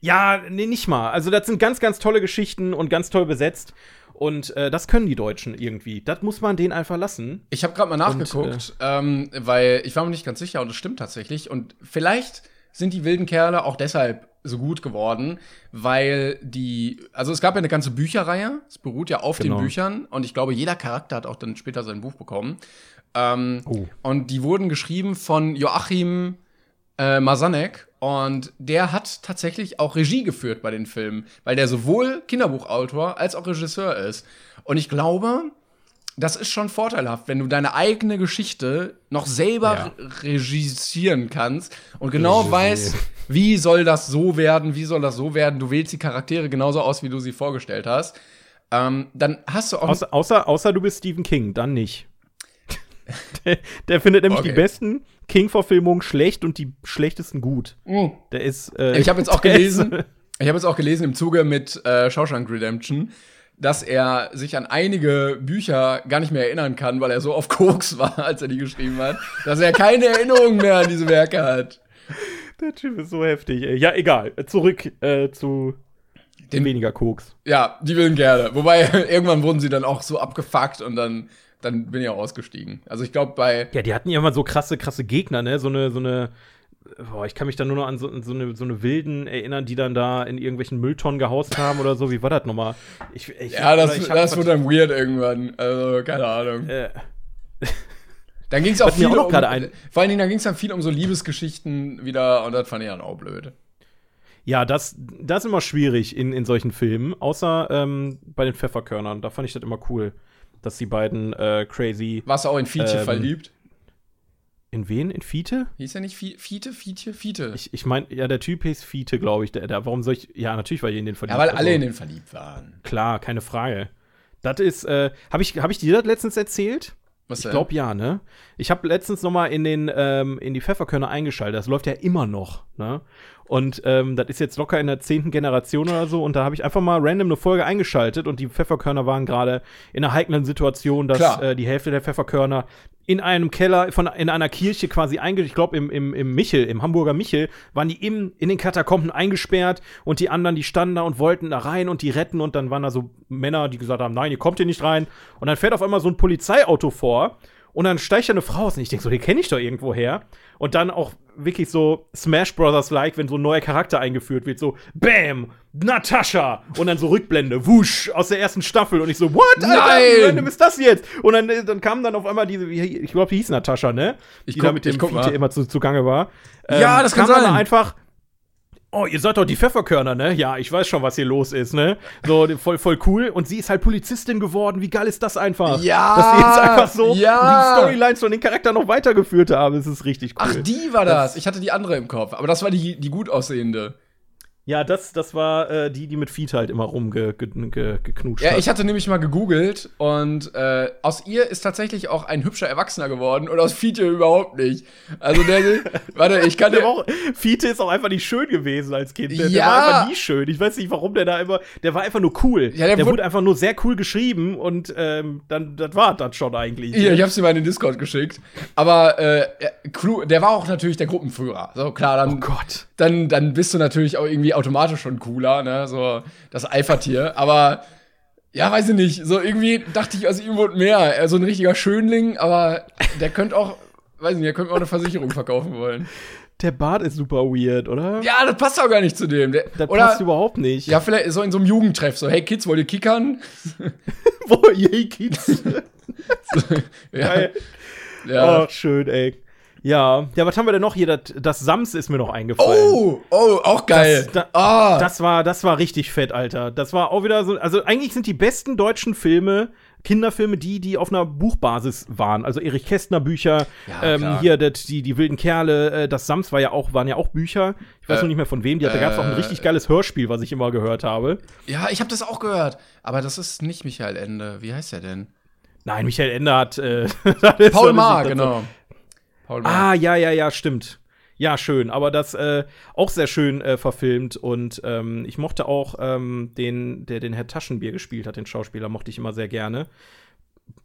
ja, nee, nicht mal. Also das sind ganz, ganz tolle Geschichten und ganz toll besetzt. Und äh, das können die Deutschen irgendwie. Das muss man denen einfach lassen. Ich habe gerade mal nachgeguckt, und, äh, ähm, weil ich war mir nicht ganz sicher und es stimmt tatsächlich. Und vielleicht sind die wilden Kerle auch deshalb so gut geworden, weil die, also es gab ja eine ganze Bücherreihe, es beruht ja auf genau. den Büchern und ich glaube, jeder Charakter hat auch dann später sein Buch bekommen. Ähm, oh. Und die wurden geschrieben von Joachim äh, Masanek und der hat tatsächlich auch Regie geführt bei den Filmen, weil der sowohl Kinderbuchautor als auch Regisseur ist. Und ich glaube, das ist schon vorteilhaft, wenn du deine eigene Geschichte noch selber ja. regisieren kannst und genau Regie. weißt, wie soll das so werden, wie soll das so werden. Du wählst die Charaktere genauso aus, wie du sie vorgestellt hast. Ähm, dann hast du auch. Außer, außer, außer, du bist Stephen King, dann nicht. der, der, findet nämlich okay. die besten King-Verfilmungen schlecht und die schlechtesten gut. Mhm. Der ist. Äh, ich habe jetzt auch gelesen. ich habe jetzt auch gelesen im Zuge mit äh, Shawshank Redemption dass er sich an einige Bücher gar nicht mehr erinnern kann, weil er so auf Koks war, als er die geschrieben hat, dass er keine Erinnerung mehr an diese Werke hat. Der Typ ist so heftig, ey. Ja, egal. Zurück äh, zu Den- weniger Koks. Ja, die willen gerne. Wobei irgendwann wurden sie dann auch so abgefuckt und dann, dann bin ich auch ausgestiegen. Also ich glaube bei Ja, die hatten ja immer so krasse, krasse Gegner, ne? So eine, so eine. Boah, ich kann mich da nur noch an so, so, eine, so eine Wilden erinnern, die dann da in irgendwelchen Mülltonnen gehaust haben oder so. Wie war das nochmal? Ich, ich, ja, das, ich das wird dann weird irgendwann. Also keine Ahnung. äh, Dann ging es auch viel auch um, ein- vor allen Dingen, dann ging es dann viel um so Liebesgeschichten wieder und das fand ich dann auch blöd. Ja, das, das ist immer schwierig in, in solchen Filmen, außer ähm, bei den Pfefferkörnern. Da fand ich das immer cool, dass die beiden äh, crazy. Warst du auch in Fiete Ähm, verliebt? In wen? In Fiete? Hieß er nicht Fi- Fiete, Fiete, Fiete? Ich, ich meine, ja, der Typ hieß Fiete, glaube ich. Der, der, warum soll ich. Ja, natürlich, weil ich in den verliebt ja, weil also, alle in den verliebt waren. Klar, keine Frage. Das ist, äh, habe ich, hab ich dir das letztens erzählt? Was Ich glaube ja, ne? Ich habe letztens noch mal in den ähm, in die Pfefferkörner eingeschaltet. Das läuft ja immer noch, ne? Und ähm, das ist jetzt locker in der zehnten Generation oder so. Und da habe ich einfach mal random eine Folge eingeschaltet und die Pfefferkörner waren gerade in einer heiklen Situation, dass äh, die Hälfte der Pfefferkörner in einem Keller von in einer Kirche quasi einge ich glaube im, im, im Michel, im Hamburger Michel, waren die im, in den Katakomben eingesperrt und die anderen, die standen da und wollten da rein und die retten und dann waren da so Männer, die gesagt haben, nein, ihr kommt hier nicht rein. Und dann fährt auf einmal so ein Polizeiauto vor und dann steigt da eine Frau aus und ich denke so, die kenne ich doch irgendwo her. Und dann auch wirklich so Smash Brothers-like, wenn so ein neuer Charakter eingeführt wird, so Bam, Natascha und dann so Rückblende, wusch, aus der ersten Staffel und ich so, what, Alter, Nein! wie random ist das jetzt? Und dann, dann kam dann auf einmal diese, ich glaube, die hieß Natascha, ne? Ich die guck- da mit dem ich guck Fiete immer zu, zugange war. Ja, das kann kam dann sein. einfach, Oh, ihr seid doch die Pfefferkörner, ne? Ja, ich weiß schon, was hier los ist, ne? So, voll, voll cool. Und sie ist halt Polizistin geworden. Wie geil ist das einfach? Ja, Dass sie jetzt einfach so ja. die Storylines von den Charakteren noch weitergeführt haben. Es ist richtig cool. Ach, die war das. Ich hatte die andere im Kopf. Aber das war die, die gut aussehende. Ja, das, das war äh, die, die mit Feet halt immer rumgeknutscht Ja, hat. ich hatte nämlich mal gegoogelt und äh, aus ihr ist tatsächlich auch ein hübscher Erwachsener geworden und aus Fiete überhaupt nicht. Also der, warte, ich kann Der dir auch, Fiete ist auch einfach nicht schön gewesen als Kind. Der, der Ja. war einfach nie schön. Ich weiß nicht, warum der da immer. Der war einfach nur cool. Ja, der der wurde- wurde einfach nur sehr cool geschrieben und ähm, dann das war das schon eigentlich. Hier, ich hab's dir mal in den Discord geschickt. Aber äh, der war auch natürlich der Gruppenführer. So klar, dann, oh Gott. dann, dann bist du natürlich auch irgendwie automatisch schon cooler, ne? So das Alpha-Tier. Aber ja, weiß ich nicht. So irgendwie dachte ich aus ihm wurde mehr. So ein richtiger Schönling, aber der könnte auch, weiß nicht, der könnte mir auch eine Versicherung verkaufen wollen. Der Bart ist super weird, oder? Ja, das passt auch gar nicht zu dem. Der, Das oder passt überhaupt nicht. ja, vielleicht so in so einem Jugendtreff. So, hey Kids, wollt ihr kickern? Wo, yay, Kids. Ja, Geil. ja. Oh, schön, ey. Ja, ja, was haben wir denn noch hier? Das, das Sams ist mir noch eingefallen. Oh, oh, auch geil. Das, da, Ah. das, war, das war richtig fett, Alter. Das war auch wieder so. Also, eigentlich sind die besten deutschen Filme, Kinderfilme, die, die auf einer Buchbasis waren. Also, Erich Kästner Bücher, Ja, ähm, hier das, die, die wilden Kerle, äh, das Sams war ja auch, waren ja auch Bücher. Ich weiß Äh, noch nicht mehr von wem. Die, da gab es auch ein äh, richtig geiles Hörspiel, was ich immer gehört habe. Ja, ich habe das auch gehört. Aber das ist nicht Michael Ende. Wie heißt der denn? Nein, Michael Ende hat. Äh, Paul das- genau. Paul. Ah, ja, ja, ja, stimmt. Ja, schön. Aber das äh, auch sehr schön äh, verfilmt. Und ähm, ich mochte auch den, den, der den Herr Taschenbier gespielt hat, den Schauspieler, mochte ich immer sehr gerne.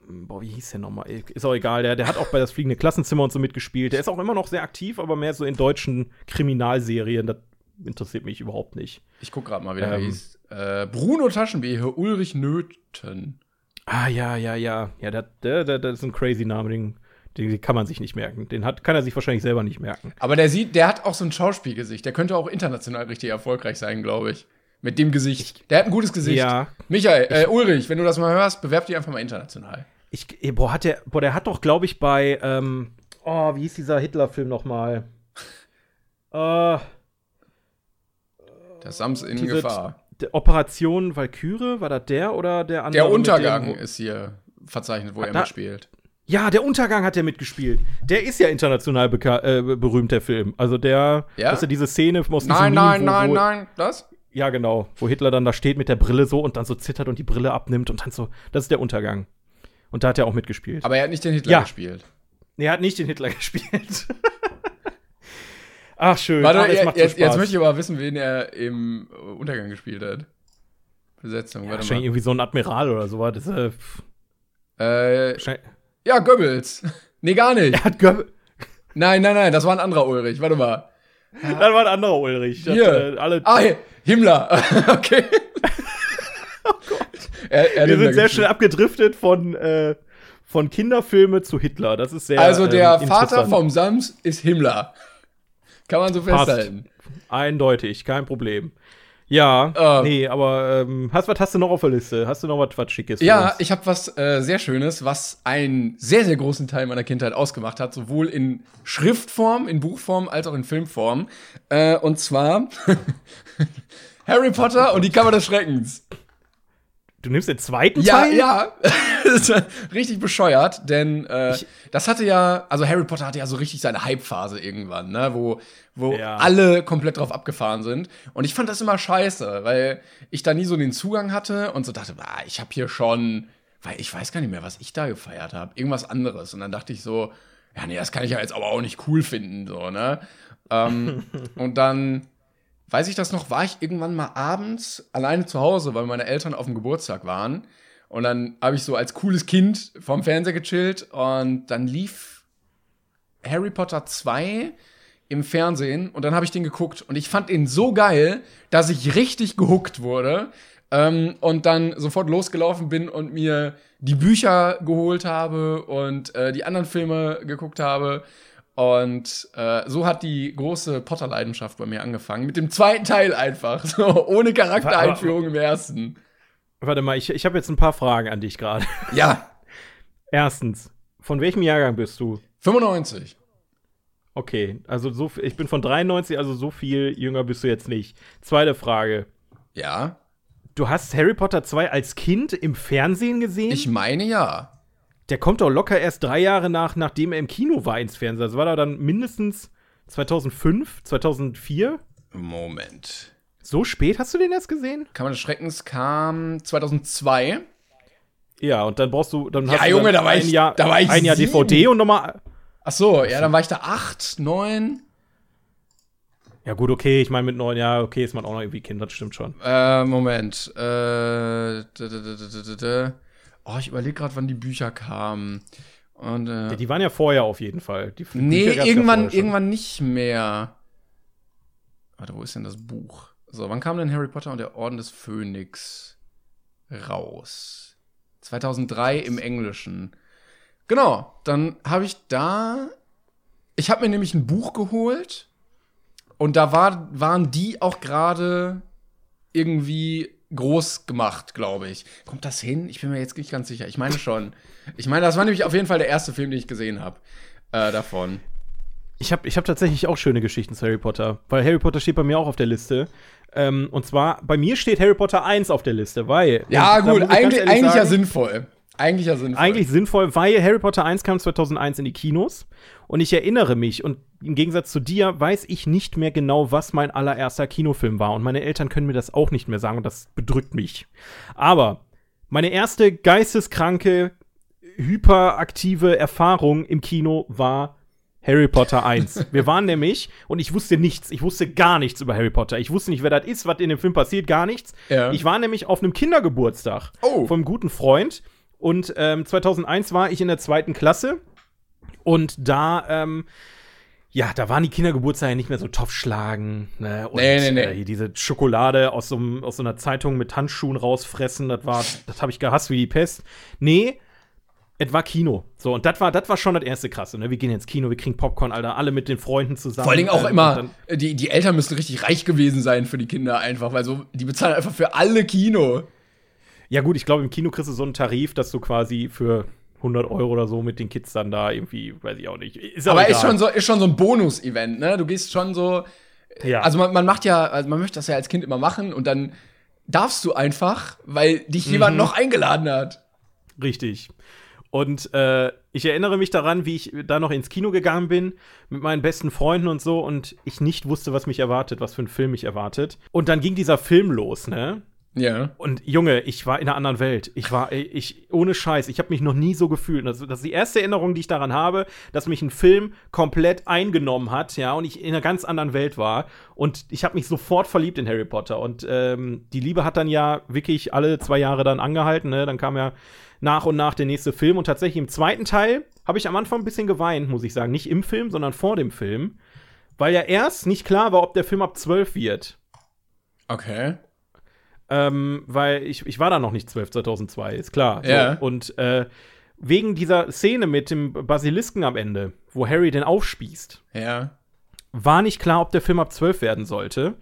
Boah, wie hieß der nochmal? Ist auch egal. Der, der hat auch bei das fliegende Klassenzimmer und so mitgespielt. Der ist auch immer noch sehr aktiv, aber mehr so in deutschen Kriminalserien. Das interessiert mich überhaupt nicht. Ich guck gerade mal, wie der Ähm. hieß. Äh, Bruno Taschenbehe, Ulrich Nöthen. Ah, ja, ja, ja. Ja, der, der, der, das ist ein crazy Name. Den, den kann man sich nicht merken. Den hat, kann er sich wahrscheinlich selber nicht merken. Aber der sieht, der hat auch so ein Schauspielgesicht. Der könnte auch international richtig erfolgreich sein, glaube ich. Mit dem Gesicht. Der hat ein gutes Gesicht. Ja. Michael, äh, Ulrich, wenn du das mal hörst, bewerb dich einfach mal international. Ich, boah, hat der, boah, der hat doch, glaube ich, bei, ähm, oh, wie hieß dieser Hitler-Film nochmal? Äh, Der Sams in diese Gefahr. Operation Valkyrie, war das der oder der andere? Der Untergang dem, ist hier verzeichnet, wo Ah, er da- mitspielt. Ja, der Untergang hat der mitgespielt. Der ist ja international äh, berühmt, der Film. Also der, Ja? das ist ja diese Szene aus diesem Nein, Meme, nein, wo, nein, wo, nein. Das? Ja, genau. Wo Hitler dann da steht mit der Brille so und dann so zittert und die Brille abnimmt und dann so, das ist der Untergang. Und da hat er auch mitgespielt. Aber er hat nicht den Hitler Ja. gespielt. Nee, er hat nicht den Hitler gespielt. Ach, schön. Warte, es jetzt, macht so jetzt, jetzt möchte ich aber wissen, wen er im Untergang gespielt hat. Besetzung? Warte Wahrscheinlich irgendwie so ein Admiral oder sowas. Das, äh, Äh, ja, Goebbels. nee, gar nicht. er hat Goebbels. Nein, nein, nein, das war ein anderer Ulrich. Warte mal. Das war ein anderer Ulrich. Das, Hier. äh, alle, Ah, Himmler. okay. oh Gott. Er, er wir sind sehr schnell abgedriftet von, äh, von Kinderfilme zu Hitler. Das ist sehr Also der ähm, Vater vom Sams ist Himmler. Kann man so Passt. festhalten. Eindeutig, kein Problem. Ja, Ähm. nee, aber ähm, hast, was hast du noch auf der Liste? Hast du noch was, was Schickes? Ja, ich habe was äh, sehr Schönes, was einen sehr, sehr großen Teil meiner Kindheit ausgemacht hat, sowohl in Schriftform, in Buchform als auch in Filmform. Äh, und zwar Harry Potter und die Kammer des Schreckens. Du nimmst den zweiten Ja, Teil? ja. War richtig bescheuert, denn äh, das hatte ja, also Harry Potter hatte ja so richtig seine Hype-Phase irgendwann, ne, wo, wo Ja. alle komplett drauf abgefahren sind. Und ich fand das immer scheiße, weil ich da nie so den Zugang hatte und so dachte, ah, ich habe hier schon, weil ich weiß gar nicht mehr, was ich da gefeiert habe, irgendwas anderes. Und dann dachte ich so, ja, nee, das kann ich ja jetzt aber auch nicht cool finden, so, ne? Ähm, und dann weiß ich das noch, war ich irgendwann mal abends alleine zu Hause, weil meine Eltern auf dem Geburtstag waren. Und dann habe ich so als cooles Kind vorm Fernseher gechillt und dann lief Harry Potter 2 im Fernsehen und dann habe ich den geguckt und ich fand ihn so geil, dass ich richtig gehuckt wurde ähm, und dann sofort losgelaufen bin und mir die Bücher geholt habe und äh, die anderen Filme geguckt habe. Und äh, so hat die große Potter-Leidenschaft bei mir angefangen. Mit dem zweiten Teil einfach. So, ohne Charaktereinführung im ersten. Warte mal, ich, ich habe jetzt ein paar Fragen an dich gerade. Ja, Erstens, von welchem Jahrgang bist du? 95. Okay, also so, ich bin von 93, also so viel jünger bist du jetzt nicht. Zweite Frage. Ja, Du hast Harry Potter 2 als Kind im Fernsehen gesehen? ich meine ja. Der kommt doch locker erst drei Jahre nach, nachdem er im Kino war ins Fernsehen. Das war da dann mindestens 2005, 2004? Moment. So spät hast du den erst gesehen? Kammer des Schreckens kam 2002. Ja, und dann brauchst du, dann Ja, hast du Junge, dann da war ein ich- Jahr, da war ich ein Jahr sieben. DVD und nochmal. Ach so, ja, dann war ich da 8, 9. Ja, gut, okay, ich meine mit neun, ja, okay, ist man auch noch irgendwie Kind, das stimmt schon. Äh, Moment. Äh, Oh, ich überlege gerade, wann die Bücher kamen. Und, äh, Ja, die waren ja vorher auf jeden Fall. Die Bücher nee, ja irgendwann, schon. irgendwann nicht mehr. Warte, wo ist denn das Buch? So, wann kam denn Harry Potter und der Orden des Phönix raus? 2003 im Englischen. Genau, dann habe ich da. Ich habe mir nämlich ein Buch geholt und da war, waren die auch gerade irgendwie groß gemacht, glaube ich. Kommt das hin? Ich bin mir jetzt nicht ganz sicher. Ich meine schon. Ich meine, das war nämlich auf jeden Fall der erste Film, den ich gesehen habe äh, davon. Ich habe ich hab tatsächlich auch schöne Geschichten zu Harry Potter, weil Harry Potter steht bei mir auch auf der Liste. Ähm, und zwar, bei mir steht Harry Potter 1 auf der Liste, weil. Ja, gut, eigentlich, eigentlich ja sagen, sinnvoll. Eigentlich ja sinnvoll. Eigentlich sinnvoll, weil Harry Potter 1 kam 2001 in die Kinos. Und ich erinnere mich, und im Gegensatz zu dir weiß ich nicht mehr genau, was mein allererster Kinofilm war. Und meine Eltern können mir das auch nicht mehr sagen, und das bedrückt mich. Aber meine erste geisteskranke, hyperaktive Erfahrung im Kino war Harry Potter 1. Wir waren nämlich, und ich wusste nichts, ich wusste gar nichts über Harry Potter. Ich wusste nicht, wer das ist, was in dem Film passiert, gar nichts. Ja. Ich war nämlich auf einem Kindergeburtstag Oh. vom guten Freund. Und ähm, 2001 war ich in der zweiten Klasse. Und da, ähm, ja, da waren die Kindergeburtstage nicht mehr so Topfschlagen. Ne? Und Nee, nee, nee. Äh, hier diese Schokolade aus so, aus so einer Zeitung mit Handschuhen rausfressen, das war, das habe ich gehasst wie die Pest. Nee, es war Kino. So, und das war, das war schon das erste Krasse. Ne? Wir gehen ins Kino, wir kriegen Popcorn, Alter, alle mit den Freunden zusammen. Vor allen Dingen auch Ähm, immer, die, die Eltern müssen richtig reich gewesen sein für die Kinder einfach, weil so, die bezahlen einfach für alle Kino. Ja, gut, ich glaube, im Kino kriegst du so einen Tarif, dass du quasi für 100 Euro oder so mit den Kids dann da irgendwie, weiß ich auch nicht. Ist Aber ist schon so, ist schon so ein Bonus-Event, ne? Du gehst schon so, Ja. also man, man macht ja, also man möchte das ja als Kind immer machen und dann darfst du einfach, weil dich jemand Mhm. noch eingeladen hat. Richtig. Und äh, ich erinnere mich daran, wie ich da noch ins Kino gegangen bin mit meinen besten Freunden und so und ich nicht wusste, was mich erwartet, was für ein Film mich erwartet. Und dann ging dieser Film los, ne? Ja. Und Junge, ich war in einer anderen Welt. Ich war, ich, ohne Scheiß, ich habe mich noch nie so gefühlt. Das, das ist die erste Erinnerung, die ich daran habe, dass mich ein Film komplett eingenommen hat, ja, und ich in einer ganz anderen Welt war. Und ich habe mich sofort verliebt in Harry Potter. Und ähm, die Liebe hat dann ja wirklich alle zwei Jahre dann angehalten, ne? Dann kam ja nach und nach der nächste Film. Und tatsächlich im zweiten Teil habe ich am Anfang ein bisschen geweint, muss ich sagen. Nicht im Film, sondern vor dem Film. Weil ja erst nicht klar war, ob der Film ab 12 wird. Okay. Ähm, weil ich, ich war da noch nicht 12, 2002, ist klar. So. Ja. Und äh, wegen dieser Szene mit dem Basilisken am Ende, wo Harry den aufspießt, Ja. war nicht klar, ob der Film ab 12 werden sollte.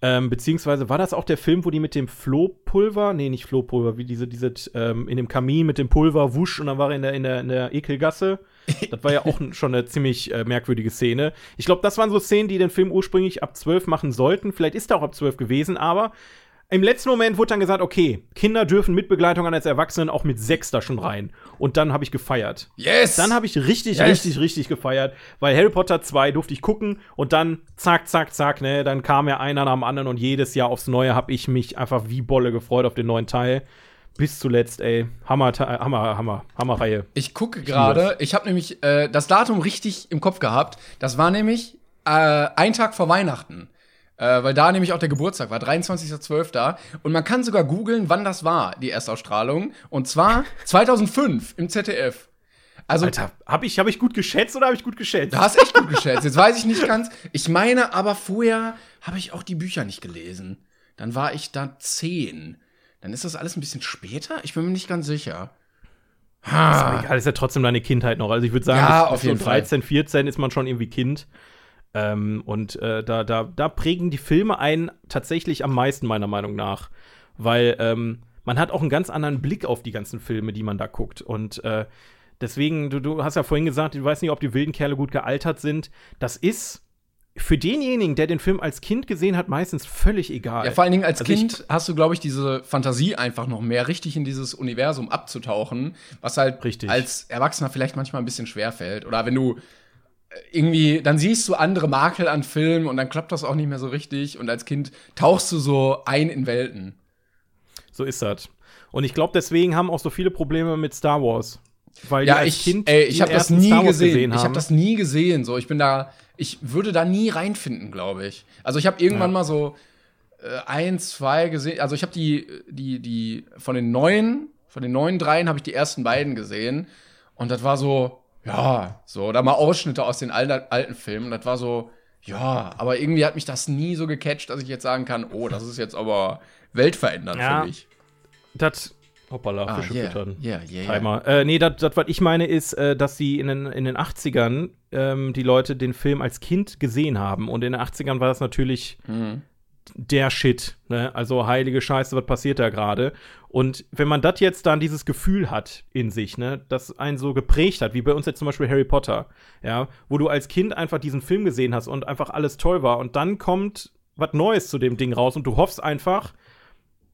Ähm, beziehungsweise war das auch der Film, wo die mit dem Flohpulver, nee, nicht Flohpulver, wie diese, diese, ähm, in dem Kamin mit dem Pulver wusch und dann war er in der, in der, in der Ekelgasse. Das war ja auch schon eine ziemlich äh, merkwürdige Szene. Ich glaube, das waren so Szenen, die den Film ursprünglich ab 12 machen sollten. Vielleicht ist er auch ab 12 gewesen, aber im letzten Moment wurde dann gesagt, okay, Kinder dürfen mit Begleitung als Erwachsenen auch mit sechs da schon rein. Und dann habe ich gefeiert. Yes! Dann habe ich richtig, Yes. richtig, richtig gefeiert, weil Harry Potter 2 durfte ich gucken und dann zack, zack, zack, ne, dann kam ja einer nach dem anderen und jedes Jahr aufs Neue habe ich mich einfach wie Bolle gefreut auf den neuen Teil. Bis zuletzt, ey. Hammer, Hammer, Hammer, Hammerreihe. Ich gucke gerade, ich habe nämlich äh, das Datum richtig im Kopf gehabt. Das war nämlich äh, ein Tag vor Weihnachten. Äh, weil da nämlich auch der Geburtstag war, 23.12. Und man kann sogar googeln, wann das war, die Erstausstrahlung. Und zwar 2005 im ZDF. Also, Alter, habe ich, hab ich gut geschätzt oder habe ich gut geschätzt? du hast echt gut geschätzt. Jetzt weiß ich nicht ganz. Ich meine, aber vorher habe ich auch die Bücher nicht gelesen. Dann war ich da zehn. Dann ist das alles ein bisschen später? Ich bin mir nicht ganz sicher. Ist aber egal, ist ja trotzdem deine Kindheit noch. Also ich würde sagen, Ja, bis- auf bis so jeden Fall. 13, 14 ist man schon irgendwie Kind. Ähm, und äh, da, da, da prägen die Filme einen tatsächlich am meisten, meiner Meinung nach. Weil ähm, man hat auch einen ganz anderen Blick auf die ganzen Filme, die man da guckt. Und äh, deswegen, du, du hast ja vorhin gesagt, du weißt nicht, ob die wilden Kerle gut gealtert sind. Das ist für denjenigen, der den Film als Kind gesehen hat, meistens völlig egal. Ja, vor allen Dingen als Also Kind hast du, glaube ich, diese Fantasie einfach noch mehr, richtig in dieses Universum abzutauchen, was halt Richtig. als Erwachsener vielleicht manchmal ein bisschen schwer fällt. Oder wenn du irgendwie, dann siehst du andere Makel an Filmen und dann klappt das auch nicht mehr so richtig. Und als Kind tauchst du so ein in Welten. So ist das. Und ich glaube, deswegen haben auch so viele Probleme mit Star Wars. Weil Ja, als ich, Kind ey, ich habe das nie Wars gesehen. Ich habe das nie gesehen. So, ich bin da, ich würde da nie reinfinden, glaube ich. Also ich habe irgendwann Ja. mal so äh, ein, zwei gesehen. Also ich habe die, die, die von den neuen, von den neuen dreien habe ich die ersten beiden gesehen. Und das war so, ja, so, oder mal Ausschnitte aus den alten, alten Filmen. Das war so, ja, aber irgendwie hat mich das nie so gecatcht, dass ich jetzt sagen kann, oh, das ist jetzt aber weltverändernd Ja. für mich. Das. Hoppala, Ah, Fische yeah, füttern. yeah, yeah, yeah. Timer. Äh, nee, das, was ich meine, ist, äh, dass sie in den, in den 80ern ähm, die Leute den Film als Kind gesehen haben. Und in den 80ern war das natürlich Mhm. Der Shit. Ne? Also heilige Scheiße, was passiert da gerade? Und wenn man das jetzt dann dieses Gefühl hat in sich, ne, das einen so geprägt hat, wie bei uns jetzt zum Beispiel Harry Potter, ja, wo du als Kind einfach diesen Film gesehen hast und einfach alles toll war und dann kommt was Neues zu dem Ding raus und du hoffst einfach,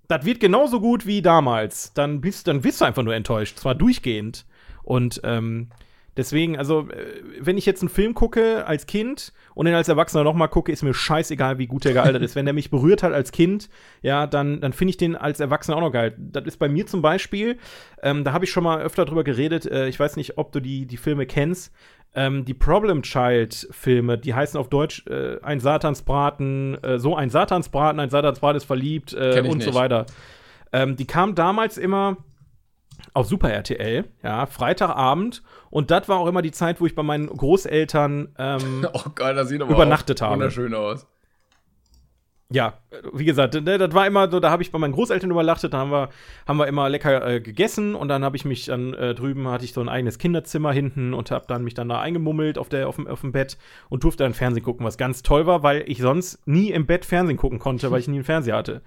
das wird genauso gut wie damals, dann bist, dann bist du einfach nur enttäuscht, zwar durchgehend. Und ähm, deswegen, also, äh, wenn ich jetzt einen Film gucke als Kind und den als Erwachsener nochmal gucke, ist mir scheißegal, wie gut der gealtert ist. Wenn der mich berührt hat als Kind, ja, dann, dann finde ich den als Erwachsener auch noch geil. Das ist bei mir zum Beispiel, ähm, da habe ich schon mal öfter drüber geredet, äh, ich weiß nicht, ob du die, die Filme kennst. Ähm, die Problem Child-Filme, die heißen auf Deutsch äh, ein Satansbraten, äh, so ein Satansbraten, ein Satansbraten ist verliebt äh, und so nicht. weiter. Ähm, die kamen damals immer auf Super RTL, ja, Freitagabend. Und das war auch immer die Zeit, wo ich bei meinen Großeltern ähm, Oh Gott, das sieht aber Übernachtet auch habe. wunderschön aus. Ja, wie gesagt, ne, das war immer so, da habe ich bei meinen Großeltern übernachtet, da haben wir, haben wir immer lecker äh, gegessen und dann habe ich mich dann äh, drüben, hatte ich so ein eigenes Kinderzimmer hinten und habe dann mich dann da eingemummelt auf, der, auf, dem, auf dem Bett und durfte dann Fernsehen gucken, was ganz toll war, weil ich sonst nie im Bett Fernsehen gucken konnte, weil ich nie einen Fernseher hatte.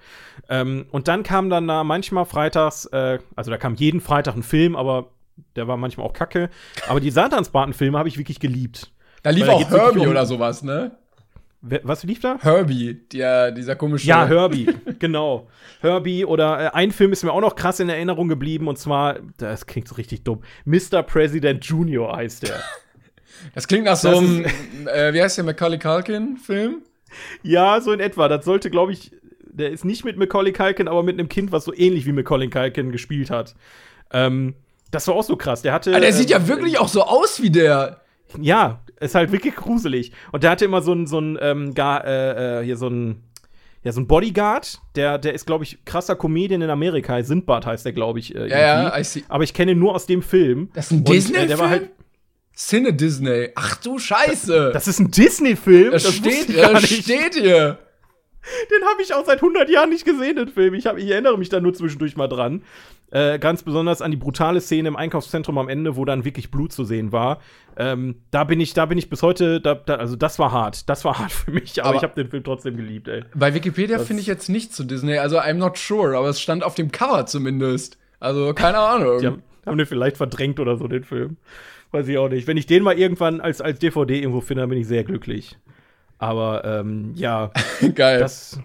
Ähm, und dann kam dann da manchmal freitags, äh, also da kam jeden Freitag ein Film, aber der war manchmal auch kacke. Aber die Satansbraten-Filme habe ich wirklich geliebt. Da lief Weil auch Herbie um- oder sowas, ne? Was lief da? Herbie, der, dieser komische. Ja, Herbie, genau. Herbie oder äh, ein Film ist mir auch noch krass in Erinnerung geblieben und zwar, das klingt so richtig dumm, Mr. President Junior heißt der. Das klingt nach so Das einem, äh, wie heißt der, Macaulay Culkin-Film? ja, so in etwa. Das sollte, glaube ich, Der ist nicht mit Macaulay Culkin, aber mit einem Kind, was so ähnlich wie Macaulay Culkin gespielt hat. Ähm, das war auch so krass. Der hatte. Aber der sieht ähm, ja wirklich auch so aus wie der. Ja, ist halt wirklich gruselig. Und der hatte immer so ein, so ein, ähm, gar, äh, äh, hier so ein, ja, so ein Bodyguard. Der, der ist, glaube ich, krasser Comedian in Amerika. Sindbad heißt der, glaube ich. Äh, Ja, ja. I see. Aber ich kenne ihn nur aus dem Film. Das ist ein Und, äh, Disney-Film? Der war halt, Cine Disney. Ach du Scheiße. das ist ein Disney-Film. Das, wusste steht, das steht hier. Den habe ich auch seit 100 Jahren nicht gesehen, den Film. Ich, hab, ich erinnere mich da nur zwischendurch mal dran. Äh, ganz besonders an die brutale Szene im Einkaufszentrum am Ende, wo dann wirklich Blut zu sehen war. Ähm, da bin ich, da bin ich bis heute, da, da, also das war hart. Das war hart für mich, aber, Aber- ich habe den Film trotzdem geliebt, ey. Bei Wikipedia finde ich jetzt nicht zu Disney, also I'm not sure, aber es stand auf dem Cover zumindest. Also keine Ahnung. Die haben, haben den vielleicht verdrängt oder so, den Film. Weiß ich auch nicht. Wenn ich den mal irgendwann als, als DVD irgendwo finde, dann bin ich sehr glücklich. Aber ähm, ja, Geil. das,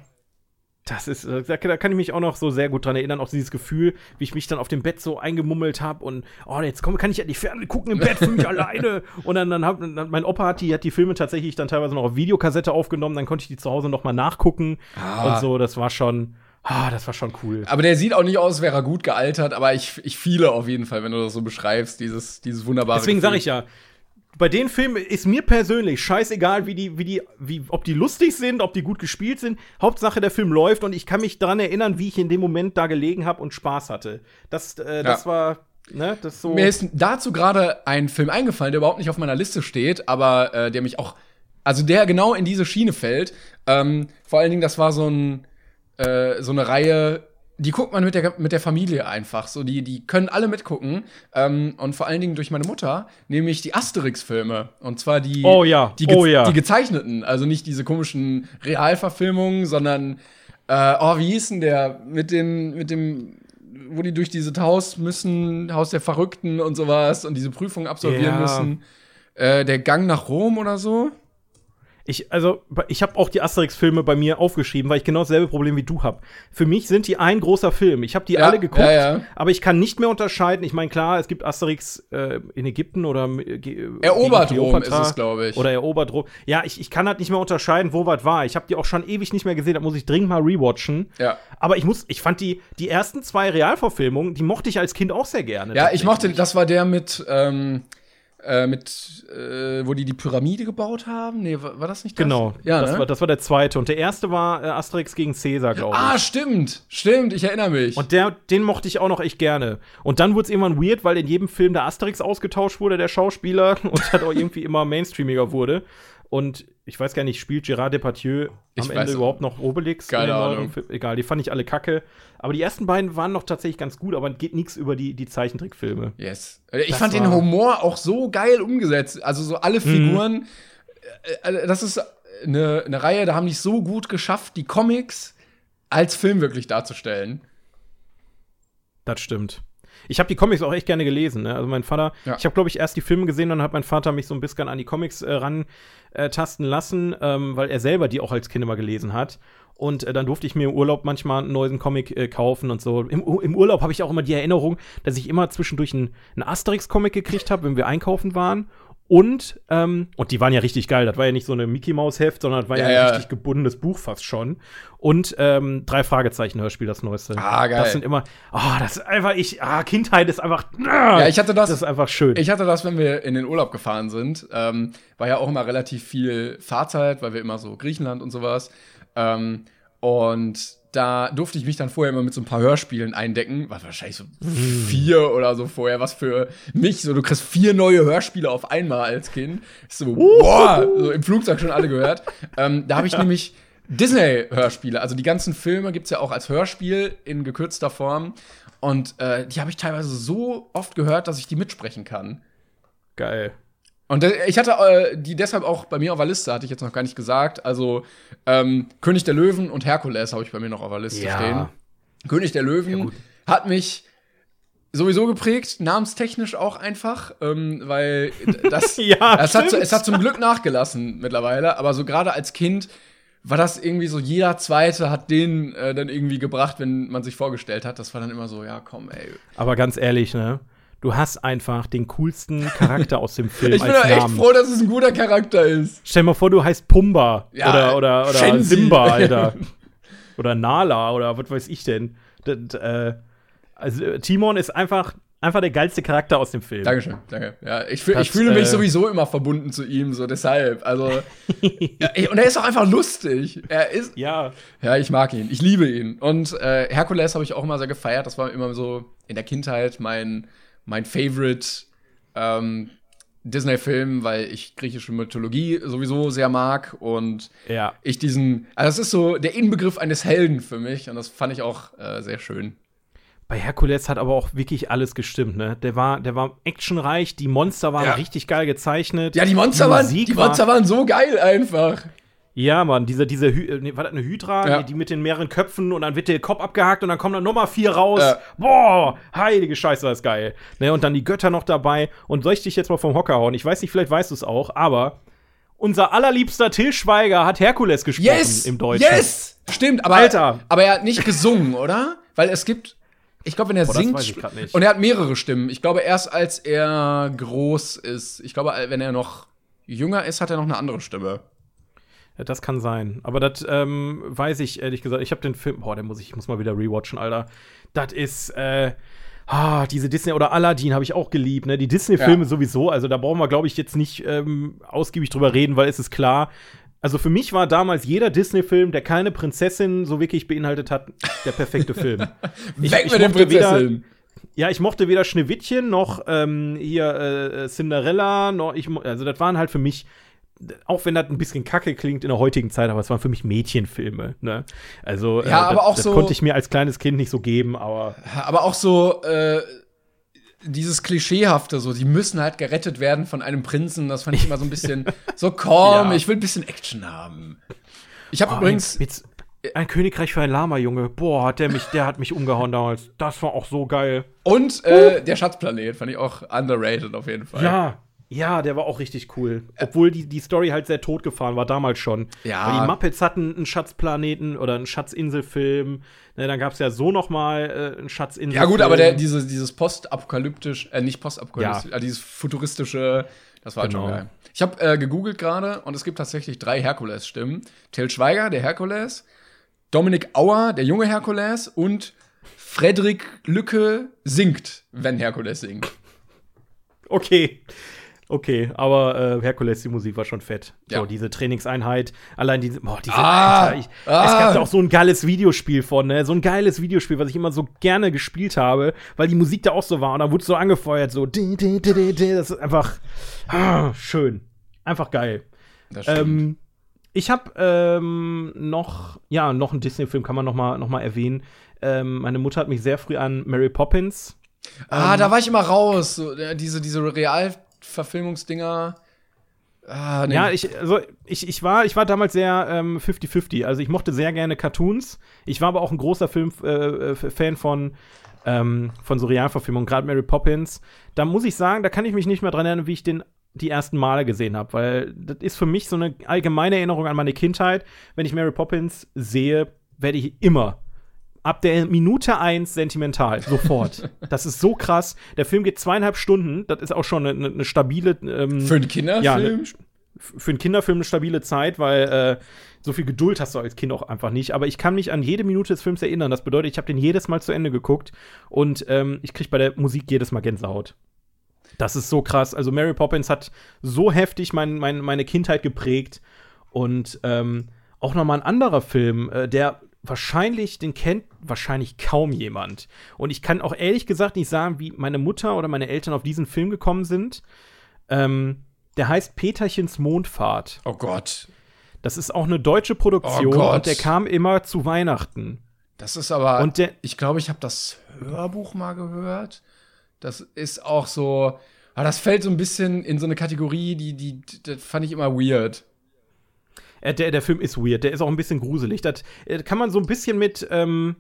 das ist, äh, da, kann ich mich auch noch so sehr gut dran erinnern, auch dieses Gefühl, wie ich mich dann auf dem Bett so eingemummelt habe und, oh, jetzt komm, kann ich ja die Ferne gucken im Bett für mich alleine. Und dann, dann hat mein Opa hat die, hat die Filme tatsächlich dann teilweise noch auf Videokassette aufgenommen, dann konnte ich die zu Hause noch mal nachgucken Ah. und so, das war schon, ah, das war schon cool. aber der sieht auch nicht aus, als wäre er gut gealtert, aber ich, ich fiele auf jeden Fall, wenn du das so beschreibst, dieses, dieses wunderbare. Deswegen sage ich ja, bei den Filmen ist mir persönlich scheißegal, wie die, wie die, wie, ob die lustig sind, ob die gut gespielt sind. Hauptsache der Film läuft und ich kann mich daran erinnern, wie ich in dem Moment da gelegen habe und Spaß hatte. Das, äh, das Ja. war, ne, das so. Mir ist dazu gerade ein Film eingefallen, der überhaupt nicht auf meiner Liste steht, aber äh, der mich auch, also der genau in diese Schiene fällt. Ähm, vor allen Dingen, das war so ein, äh, so eine Reihe, die guckt man mit der, mit der Familie einfach. So, die, die können alle mitgucken. Ähm, und vor allen Dingen durch meine Mutter, nämlich die Asterix-Filme. Und zwar die, Oh ja, die, oh ja. die gezeichneten, also nicht diese komischen Realverfilmungen, sondern äh, oh, wie hieß denn der mit den, mit dem, wo die durch dieses Haus müssen, Haus der Verrückten und sowas und diese Prüfung absolvieren Ja. müssen. Äh, der Gang nach Rom oder so? Ich, also, ich habe auch die Asterix-Filme bei mir aufgeschrieben, weil ich genau dasselbe Problem wie du hab. Für mich sind die ein großer Film. Ich habe die Ja, alle geguckt, ja, ja. aber ich kann nicht mehr unterscheiden. Ich meine, klar, es gibt Asterix äh, in Ägypten oder äh, ge- Erobert Rom ist es, glaube ich. Oder erobert Rom. Ja, ich, ich kann halt nicht mehr unterscheiden, wo was war. Ich habe die auch schon ewig nicht mehr gesehen, da muss ich dringend mal rewatchen. Ja. Aber ich muss, ich fand die, die ersten zwei Realverfilmungen, die mochte ich als Kind auch sehr gerne. Ja, ich mochte, das war der mit, ähm, äh, mit, äh, wo die die Pyramide gebaut haben? Nee, war, war das nicht das? Genau, Ja, das, ne? war, das war der zweite. Und der erste war äh, Asterix gegen Cäsar, glaube ich. Ah, stimmt. Stimmt, ich erinnere mich. Und der, den mochte ich auch noch echt gerne. Und dann wurde es irgendwann weird, weil in jedem Film der Asterix ausgetauscht wurde, der Schauspieler, und halt auch irgendwie immer mainstreamiger wurde. Und ich weiß gar nicht, spielt Gérard Depardieu Ich am Ende überhaupt noch Obelix? in Keine Ahnung. Egal, die fand ich alle kacke. Aber die ersten beiden waren noch tatsächlich ganz gut, aber geht nichts über die, die Zeichentrickfilme. Yes. Äh, Ich Das fand den Mhm. Humor auch so geil umgesetzt. Also so alle Figuren. Äh, äh, das ist eine, eine Reihe, da haben die es so gut geschafft, die Comics als Film wirklich darzustellen. Das stimmt. Ich habe die Comics auch echt gerne gelesen. Ne? Also mein Vater, Ja. ich habe glaube ich erst die Filme gesehen, dann hat mein Vater mich so ein bisschen an die Comics äh, ran äh, lassen, ähm, weil er selber die auch als Kind immer gelesen hat. Und äh, dann durfte ich mir im Urlaub manchmal einen neuen Comic äh, kaufen und so. Im, im Urlaub habe ich auch immer die Erinnerung, dass ich immer zwischendurch einen, einen Asterix-Comic gekriegt habe, wenn wir einkaufen waren. Und, ähm, und die waren ja richtig geil. Das war ja nicht so eine Mickey-Maus-Heft, sondern das war ja, Ja, ein ja. richtig gebundenes Buch fast schon. Und ähm, drei Fragezeichen-Hörspiel, das neueste. Ah, geil. Das sind immer, ah, das ist einfach, ich, ah, Kindheit ist einfach, Ja, ich hatte das. das ist einfach schön. Ich hatte das, wenn wir in den Urlaub gefahren sind. Ähm, war ja auch immer relativ viel Fahrzeit, weil wir immer so Griechenland und sowas. Ähm, und da durfte ich mich dann vorher immer mit so ein paar Hörspielen eindecken. War wahrscheinlich so vier oder so vorher. Was für mich. So, du kriegst vier neue Hörspiele auf einmal als Kind. So, boah, so im Flugzeug schon alle gehört. ähm, da habe ich nämlich Disney-Hörspiele. Also die ganzen Filme gibt's ja auch als Hörspiel in gekürzter Form. Und äh, die habe ich teilweise so oft gehört, dass ich die mitsprechen kann. Geil. Und ich hatte äh, die deshalb auch bei mir auf der Liste, hatte ich jetzt noch gar nicht gesagt. Also ähm, König der Löwen und Herkules habe ich bei mir noch auf der Liste Ja. stehen. König der Löwen gut. hat mich sowieso geprägt, namenstechnisch auch einfach, ähm, weil das, Ja, es, hat, es hat zum Glück nachgelassen mittlerweile, aber so gerade als Kind war das irgendwie so, jeder Zweite hat den äh, dann irgendwie gebracht, wenn man sich vorgestellt hat. Das war dann immer so, ja komm, ey. Aber ganz ehrlich, ne? Du hast einfach den coolsten Charakter aus dem Film Ich bin als echt froh, dass es ein guter Charakter ist. Stell dir mal vor, du heißt Pumba Ja, oder, oder, oder. Simba, Alter. oder Nala oder was weiß ich denn. Das, äh, also Timon ist einfach, einfach der geilste Charakter aus dem Film. Dankeschön, danke. Ja, ich, fühl, Das, ich fühle mich äh, sowieso immer verbunden zu ihm, so deshalb. Also, ja, und er ist auch einfach lustig. Er ist, Ja, ja, ich mag ihn, ich liebe ihn. Und äh, Herkules habe ich auch immer sehr gefeiert. Das war immer so in der Kindheit mein, mein Favorite ähm, Disney-Film, weil ich griechische Mythologie sowieso sehr mag und ja. ich diesen, also das ist so der Inbegriff eines Helden für mich und das fand ich auch äh, sehr schön. Bei Herkules hat aber auch wirklich alles gestimmt, ne? Der war, der war actionreich, die Monster waren Ja. richtig geil gezeichnet. Ja, die Monster, waren, Musik die war- Monster waren so geil einfach. Ja, Mann, diese, diese Hy äh, nee, war das eine Hydra, Ja. die, die mit den mehreren Köpfen und dann wird der Kopf abgehakt und dann kommen dann nochmal vier raus. Ja. Boah, heilige Scheiße, das ist geil. Ne, und dann die Götter noch dabei. Und soll ich dich jetzt mal vom Hocker hauen? Ich weiß nicht, vielleicht weißt du es auch, aber unser allerliebster Till Schweiger hat Herkules gesprochen Yes! im Deutschen. Yes! Stimmt, aber, Alter. aber er hat nicht gesungen, oder? Weil es gibt, ich glaube, wenn er das singt, weiß ich grad nicht. und er hat mehrere Stimmen. Ich glaube, erst als er groß ist, ich glaube, wenn er noch jünger ist, hat er noch eine andere Stimme. Das kann sein. Aber das ähm, weiß ich ehrlich gesagt. Ich habe den Film, boah, den muss ich, ich muss mal wieder rewatchen, Alter. Das ist, äh, ah, diese Disney oder Aladdin habe ich auch geliebt, ne? Die Disney-Filme Ja. sowieso. Also da brauchen wir, glaube ich, jetzt nicht ähm, ausgiebig drüber reden, weil es ist klar. Also für mich war damals jeder Disney-Film, der keine Prinzessin so wirklich beinhaltet hat, der perfekte Film. Ich- Weg ich mit den Prinzessinnen. Ja, ich mochte weder Schneewittchen noch ähm, hier äh, Cinderella, noch ich, also das waren halt für mich, auch wenn das ein bisschen kacke klingt in der heutigen Zeit, aber es waren für mich Mädchenfilme. Ne? Also Ja, äh, aber das, auch das so- konnte ich mir als kleines Kind nicht so geben, aber Aber auch so, äh, dieses Klischeehafte, so, die müssen halt gerettet werden von einem Prinzen. Das fand ich immer so ein bisschen so komm, Ja. ich will ein bisschen Action haben. Ich habe Oh, übrigens, jetzt, ein Königreich für ein Lama, Junge. Boah, hat der mich, der hat mich umgehauen damals. Das war auch so geil. und äh, der Schatzplanet fand ich auch underrated auf jeden Fall. Ja. Ja, der war auch richtig cool. Obwohl die, die Story halt sehr totgefahren war, damals schon. Ja. Weil die Muppets hatten einen Schatzplaneten oder einen Schatzinselfilm. Ne, dann gab es ja so noch mal äh, einen Schatzinselfilm. Ja gut, aber der, diese, dieses postapokalyptisch, äh, nicht postapokalyptisch, Ja. äh, dieses futuristische, das war halt Genau. schon geil. Ich habe äh, gegoogelt gerade und es gibt tatsächlich drei Herkules-Stimmen. Till Schweiger, der Herkules, Dominik Auer, der junge Herkules und Frederik Lücke singt, wenn Herkules singt. Okay. Okay, aber äh, Herkules, die Musik war schon fett. Ja. So, diese Trainingseinheit, allein diese, boah, diese, Ah, Alter, ich, ah. es gab da auch so ein geiles Videospiel von, ne? So ein geiles Videospiel, was ich immer so gerne gespielt habe, weil die Musik da auch so war und dann wurde so angefeuert, so, di, di, di, das ist einfach ah, schön. Einfach geil. Ähm, ich habe ähm, noch, ja, noch einen Disney-Film kann man noch mal, noch mal erwähnen. Ähm, meine Mutter hat mich sehr früh an Mary Poppins ah, da war ich immer raus. So, äh, diese, diese Realverfilmungsdinger. Ah, nee. Ja, ich, also ich, ich, war, ich war damals sehr ähm, 50-50. Also ich mochte sehr gerne Cartoons. Ich war aber auch ein großer Film, äh, äh, Fan von, ähm, von so Realverfilmungen, gerade Mary Poppins. Da muss ich sagen, da kann ich mich nicht mehr dran erinnern, wie ich den die ersten Male gesehen habe, weil das ist für mich so eine allgemeine Erinnerung an meine Kindheit. Wenn ich Mary Poppins sehe, werde ich immer ab der Minute eins sentimental, sofort. das ist so krass. Der Film geht zweieinhalb Stunden, das ist auch schon eine, eine stabile ähm, Für einen Kinderfilm? ja, ne, für einen Kinderfilm eine stabile Zeit, weil äh, so viel Geduld hast du als Kind auch einfach nicht. Aber ich kann mich an jede Minute des Films erinnern. Das bedeutet, ich habe den jedes Mal zu Ende geguckt und ähm, ich kriege bei der Musik jedes Mal Gänsehaut. Das ist so krass. Also Mary Poppins hat so heftig mein, mein, meine Kindheit geprägt. Und ähm, auch noch mal ein anderer Film, äh, der wahrscheinlich, den kennt wahrscheinlich kaum jemand. Und ich kann auch ehrlich gesagt nicht sagen, wie meine Mutter oder meine Eltern auf diesen Film gekommen sind. Ähm, der heißt Peterchens Mondfahrt. Oh Gott. Das ist auch eine deutsche Produktion Oh und der kam immer zu Weihnachten. Das ist aber. Und der- ich glaube, ich habe das Hörbuch mal gehört. Das ist auch so. Aber das fällt so ein bisschen in so eine Kategorie, die, die, das fand ich immer weird. Äh, der, der Film ist weird, der ist auch ein bisschen gruselig. Das äh, kann man so ein bisschen mit ähm,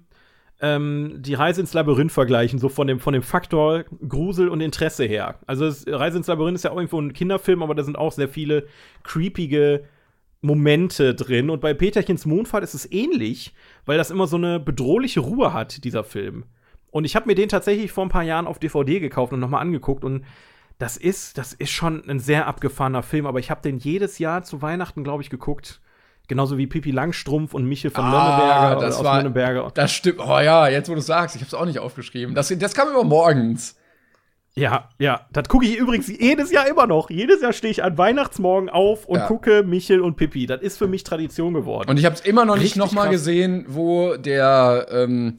ähm, die Reise ins Labyrinth vergleichen, so von dem, von dem Faktor Grusel und Interesse her. Also das, Reise ins Labyrinth ist ja auch irgendwo ein Kinderfilm, aber da sind auch sehr viele creepige Momente drin. Und bei Peterchens Mondfahrt ist es ähnlich, weil das immer so eine bedrohliche Ruhe hat, dieser Film. Und ich habe mir den tatsächlich vor ein paar Jahren auf DVD gekauft und nochmal angeguckt und das ist, das ist schon ein sehr abgefahrener Film, aber ich habe den jedes Jahr zu Weihnachten, glaube ich, geguckt. Genauso wie Pippi Langstrumpf und Michel von Ah, Nürnberger das war-. Das stimmt. Oh ja, jetzt wo du sagst, ich hab's auch nicht aufgeschrieben. Das, das kam immer morgens. Ja, ja. Das gucke ich übrigens jedes Jahr immer noch. Jedes Jahr stehe ich an Weihnachtsmorgen auf und Ja. gucke Michel und Pippi. Das ist für mich Tradition geworden. Und ich hab's immer noch nicht nochmal gesehen, wo der, ähm,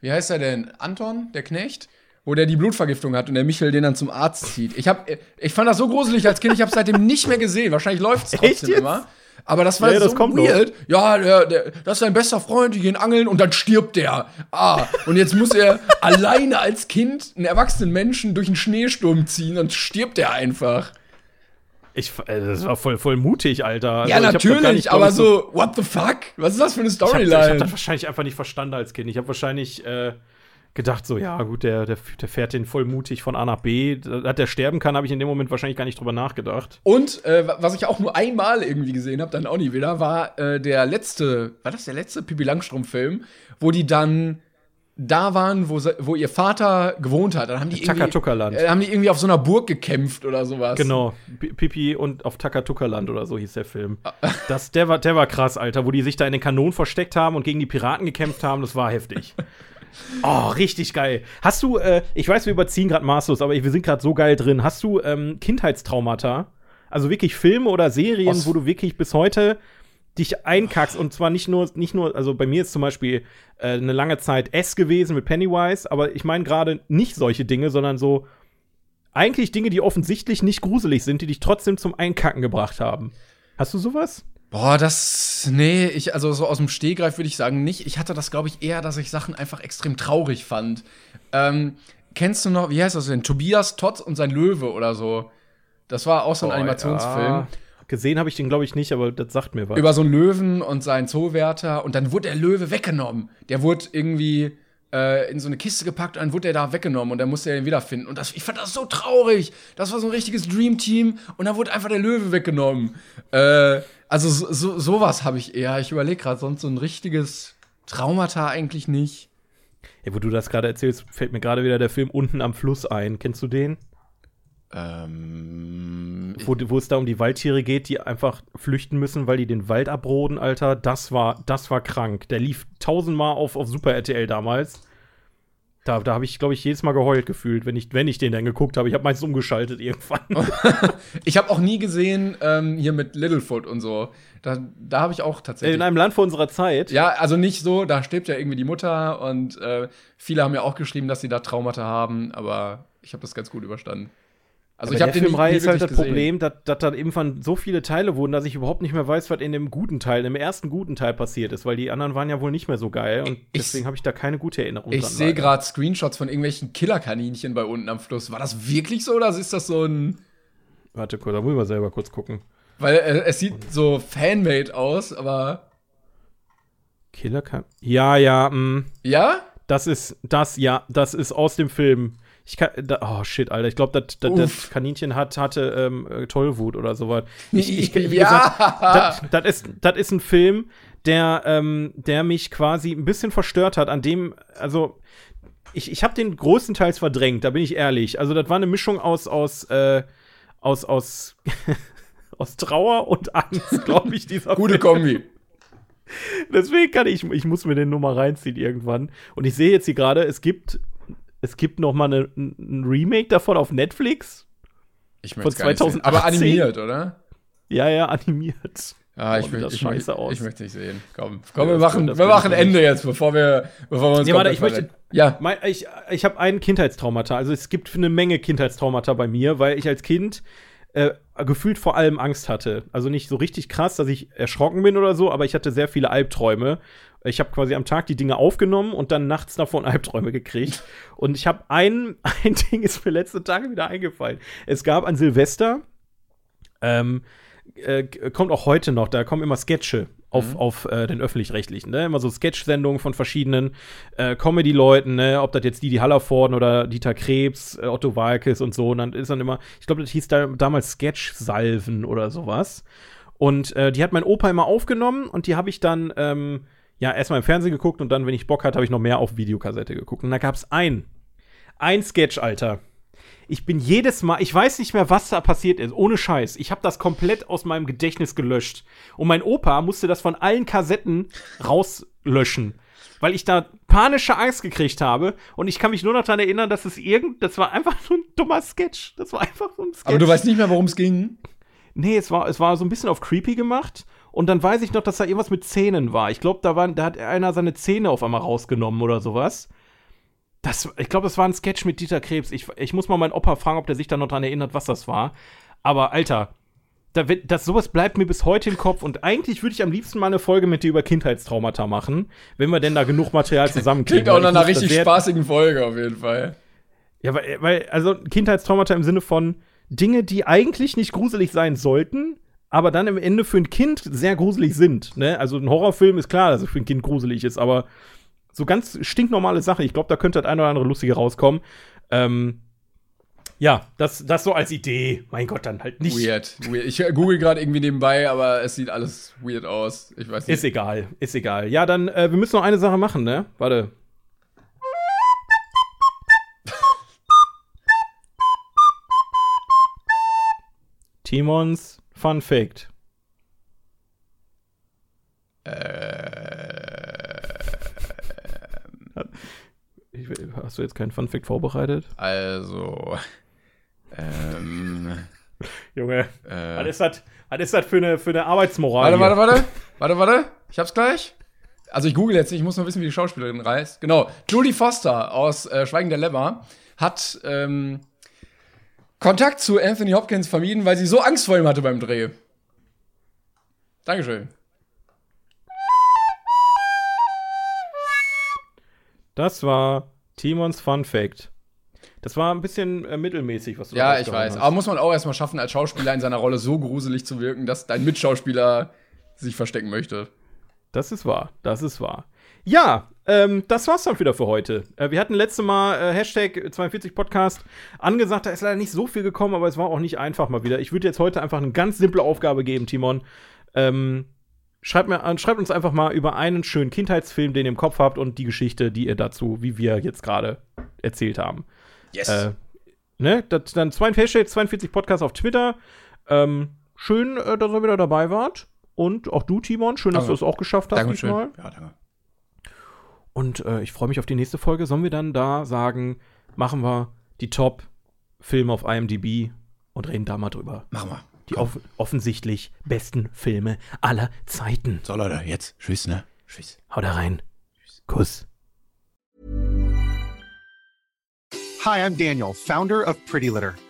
wie heißt er denn? Anton, der Knecht? Wo der die Blutvergiftung hat und der Michel den dann zum Arzt zieht. Ich, hab, ich fand das so gruselig als Kind, ich hab's seitdem nicht mehr gesehen. Wahrscheinlich läuft's Echt trotzdem immer. Aber das war Ja, das so kommt noch. weird. Ja, der, der, das ist sein bester Freund, die gehen angeln und dann stirbt der. Ah, und jetzt muss er alleine als Kind einen erwachsenen Menschen durch einen Schneesturm ziehen und stirbt er einfach. Ich, äh, das war voll, voll mutig, Alter. Also, ja, gar natürlich, nicht, aber so, what the fuck? Was ist das für eine hab, ich Storyline? hab das wahrscheinlich einfach nicht verstanden als Kind. Ich habe wahrscheinlich äh, gedacht, so, ja, gut, der, der, der fährt den voll mutig von A nach B. Dass der sterben kann, habe ich in dem Moment wahrscheinlich gar nicht drüber nachgedacht. Und äh, was ich auch nur einmal irgendwie gesehen habe, dann auch nie wieder, war äh, der letzte, war das der letzte Pippi Langstrumpf-Film, wo die dann da waren, wo, wo ihr Vater gewohnt hat. Dann haben die irgendwie, Takatuka-Land. äh, haben die irgendwie auf so einer Burg gekämpft oder sowas. Genau, P- Pipi und auf Takatuka-Land oder so hieß der Film. Das, der, war, der war krass, Alter, wo die sich da in den Kanonen versteckt haben und gegen die Piraten gekämpft haben, das war heftig. Oh, richtig geil. Hast du, äh, ich weiß, wir überziehen gerade maßlos, aber wir sind gerade so geil drin. Hast du ähm, Kindheitstraumata? Also wirklich Filme oder Serien, Aus- wo du wirklich bis heute dich einkackst und zwar nicht nur, nicht nur, also bei mir ist zum Beispiel äh, eine lange Zeit S gewesen mit Pennywise, aber ich meine gerade nicht solche Dinge, sondern so eigentlich Dinge, die offensichtlich nicht gruselig sind, die dich trotzdem zum Einkacken gebracht haben. Hast du sowas? Boah, das, nee, ich, also so aus dem Stehgreif würde ich sagen nicht. Ich hatte das, glaube ich, eher, dass ich Sachen einfach extrem traurig fand. Ähm, kennst du noch, wie heißt das denn? Tobias Totz und sein Löwe oder so. Das war auch so ein Animationsfilm. Ja. Gesehen habe ich den, glaube ich, nicht, aber das sagt mir was. über so einen Löwen und seinen Zoowärter und dann wurde der Löwe weggenommen. Der wurde irgendwie äh, in so eine Kiste gepackt und dann wurde der da weggenommen und dann musste er ihn wiederfinden. Und das, ich fand das so traurig. Das war so ein richtiges Dream Team und dann wurde einfach der Löwe weggenommen. Äh, also so, so, sowas habe ich eher. Ich überlege gerade, sonst so ein richtiges Traumata eigentlich nicht. Ja, wo du das gerade erzählst, fällt mir gerade wieder der Film Unten am Fluss ein. Kennst du den? Ähm, Wo, wo es da um die Waldtiere geht, die einfach flüchten müssen, weil die den Wald abroden, Alter. Das war, das war krank. Der lief tausendmal auf, auf Super RTL damals. Da, da habe ich, glaube ich, jedes Mal geheult gefühlt, wenn ich, wenn ich den dann geguckt habe. Ich habe meistens umgeschaltet irgendwann. ich habe auch nie gesehen, ähm, hier mit Littlefoot und so. Da, da habe ich auch tatsächlich. In einem Land vor unserer Zeit. Ja, also nicht so, da stirbt ja irgendwie die Mutter und äh, viele haben ja auch geschrieben, dass sie da Traumata haben, aber ich habe das ganz gut überstanden. Also Aber ich habe den Filmreihe ist halt das gesehen. Problem, dass, dass dann irgendwann so viele Teile wurden, dass ich überhaupt nicht mehr weiß, was in dem guten Teil, im ersten guten Teil passiert ist, weil die anderen waren ja wohl nicht mehr so geil und Ich- deswegen habe ich da keine gute Erinnerung Ich dran. sehe leider. gerade Screenshots von irgendwelchen Killerkaninchen bei unten am Fluss. War das wirklich so oder ist das so ein Warte kurz, da muss ich mal selber kurz gucken. weil äh, es sieht so fanmade aus, aber Killer kann. Ja, ja, mh. ja? Das ist, das, ja, das ist aus dem Film. Ich kann, da, oh shit, Alter, ich glaube, das, Kaninchen hat, hatte ähm, äh, Tollwut oder sowas. Ich, ich, wie Ja. das, ist, das ist ein Film, der, ähm, der mich quasi ein bisschen verstört hat, an dem, also, ich, ich habe den größtenteils verdrängt, da bin ich ehrlich. Also, das war eine Mischung aus, aus, äh, aus, aus, aus Trauer und Angst, glaube ich, dieser Gute Film. Kombi. Deswegen kann ich, ich muss mir den nur mal reinziehen irgendwann. Und ich sehe jetzt hier gerade, es gibt, es gibt noch mal eine, ein Remake davon auf Netflix. Ich Von möchte nicht sehen. Aber 2018? animiert, oder? Ja, ja, animiert. Ah, ich, wie will, das ich, möchte, ich möchte nicht sehen. Komm, komm Ja, wir machen, wir machen Ende jetzt, bevor wir, bevor wir uns Ja, warte, ich möchte-. Ja, Mein, ich ich habe einen Kindheitstraumata. Also es gibt eine Menge Kindheitstraumata bei mir, weil ich als Kind äh, gefühlt vor allem Angst hatte. Also nicht so richtig krass, dass ich erschrocken bin oder so, aber ich hatte sehr viele Albträume. Ich habe quasi am Tag die Dinge aufgenommen und dann nachts davon Albträume gekriegt. Und ich habe ein, ein Ding ist mir letzte Tage wieder eingefallen. Es gab an Silvester, ähm, äh, kommt auch heute noch, da kommen immer Sketche auf, auf äh, den öffentlich-rechtlichen, ne? Immer so Sketch-Sendungen von verschiedenen äh, Comedy-Leuten, ne? Ob das jetzt Didi Hallervorden oder Dieter Krebs, äh, Otto Walkes und so. Und dann ist dann immer, ich glaube, das hieß da, damals Sketch-Salven oder sowas. Und äh, die hat mein Opa immer aufgenommen und die habe ich dann, ähm, ja, erstmal im Fernsehen geguckt und dann, wenn ich Bock hatte, habe ich noch mehr auf Videokassette geguckt. Und da gab es ein, ein Sketch, Alter. ich bin jedes Mal, ich weiß nicht mehr, was da passiert ist, ohne Scheiß. Ich habe das komplett aus meinem Gedächtnis gelöscht. Und mein Opa musste das von allen Kassetten rauslöschen, weil ich da panische Angst gekriegt habe. Und ich kann mich nur noch daran erinnern, dass es irgend, das war einfach so ein dummer Sketch. Das war einfach so ein Sketch. Aber du weißt nicht mehr, worum es ging? Nee, es war, es war so ein bisschen auf creepy gemacht. Und dann weiß ich noch, dass da irgendwas mit Zähnen war. Ich glaube, da, da hat einer seine Zähne auf einmal rausgenommen oder sowas. Das, ich glaube, das war ein Sketch mit Dieter Krebs. Ich, ich muss mal meinen Opa fragen, ob der sich da noch dran erinnert, was das war. Aber Alter, da das, sowas bleibt mir bis heute im Kopf. Und eigentlich würde ich am liebsten mal eine Folge mit dir über Kindheitstraumata machen, wenn wir denn da genug Material zusammenkriegen. Klingt auch nach einer richtig spaßigen Folge auf jeden Fall. Ja, weil, weil, also Kindheitstraumata im Sinne von Dinge, die eigentlich nicht gruselig sein sollten, aber dann im Ende für ein Kind sehr gruselig sind. Ne? Also ein Horrorfilm ist klar, dass es für ein Kind gruselig ist, aber so ganz stinknormale Sache. Ich glaube, da könnte das eine oder andere lustige rauskommen. Ähm, ja, das, das so als Idee. Mein Gott, dann halt nicht. Weird. weird. Ich google gerade irgendwie nebenbei, aber es sieht alles weird aus. Ich weiß nicht. Ist egal, ist egal. Ja, dann, äh, wir müssen noch eine Sache machen, ne? Warte. Timons Fun Fact. Ich, will- hast du jetzt keinen Fun Fact vorbereitet? Also. Ähm. Junge, Äh, was ist das, für eine, für eine Arbeitsmoral? Warte, warte, warte. Warte, warte. Ich hab's gleich. Also ich google jetzt nicht, ich muss nur wissen, wie die Schauspielerin heißt. Genau. Julie Foster aus äh, Schweigen der Lämmer hat ähm, Kontakt zu Anthony Hopkins vermieden, weil sie so Angst vor ihm hatte beim Dreh. Dankeschön. Das war Timons Fun Fact. Das war ein bisschen äh, mittelmäßig, was du da Ja, ich weiß. hast. Aber muss man auch erstmal schaffen, als Schauspieler in seiner Rolle so gruselig zu wirken, dass dein Mitschauspieler sich verstecken möchte. Das ist wahr, das ist wahr. Ja, ähm, das war's dann wieder für heute. Äh, wir hatten letzte Mal äh, Hashtag 42 Podcast angesagt, da ist leider nicht so viel gekommen, aber es war auch nicht einfach mal wieder. Ich würde jetzt heute einfach eine ganz simple Aufgabe geben, Timon. Ähm, schreibt, mir, an- schreibt uns einfach mal über einen schönen Kindheitsfilm, den ihr im Kopf habt und die Geschichte, die ihr dazu, wie wir jetzt gerade erzählt haben. Yes. Äh, ne, das, dann 42, Hashtag 42 Podcast auf Twitter. Ähm, schön, äh, dass ihr wieder dabei wart. Und auch du, Timon, schön, dass Danke. du es auch geschafft hast Dankeschön. diesmal. Ja, danke. Und äh, ich freue mich auf die nächste Folge. Sollen wir dann da sagen, machen wir die Top-Filme auf IMDb und reden da mal drüber. Machen wir. Die off offensichtlich besten Filme aller Zeiten. So, Leute, jetzt. Tschüss, ne? Tschüss. Hau da rein. Kuss. Hi, I'm Daniel, founder of Pretty Litter.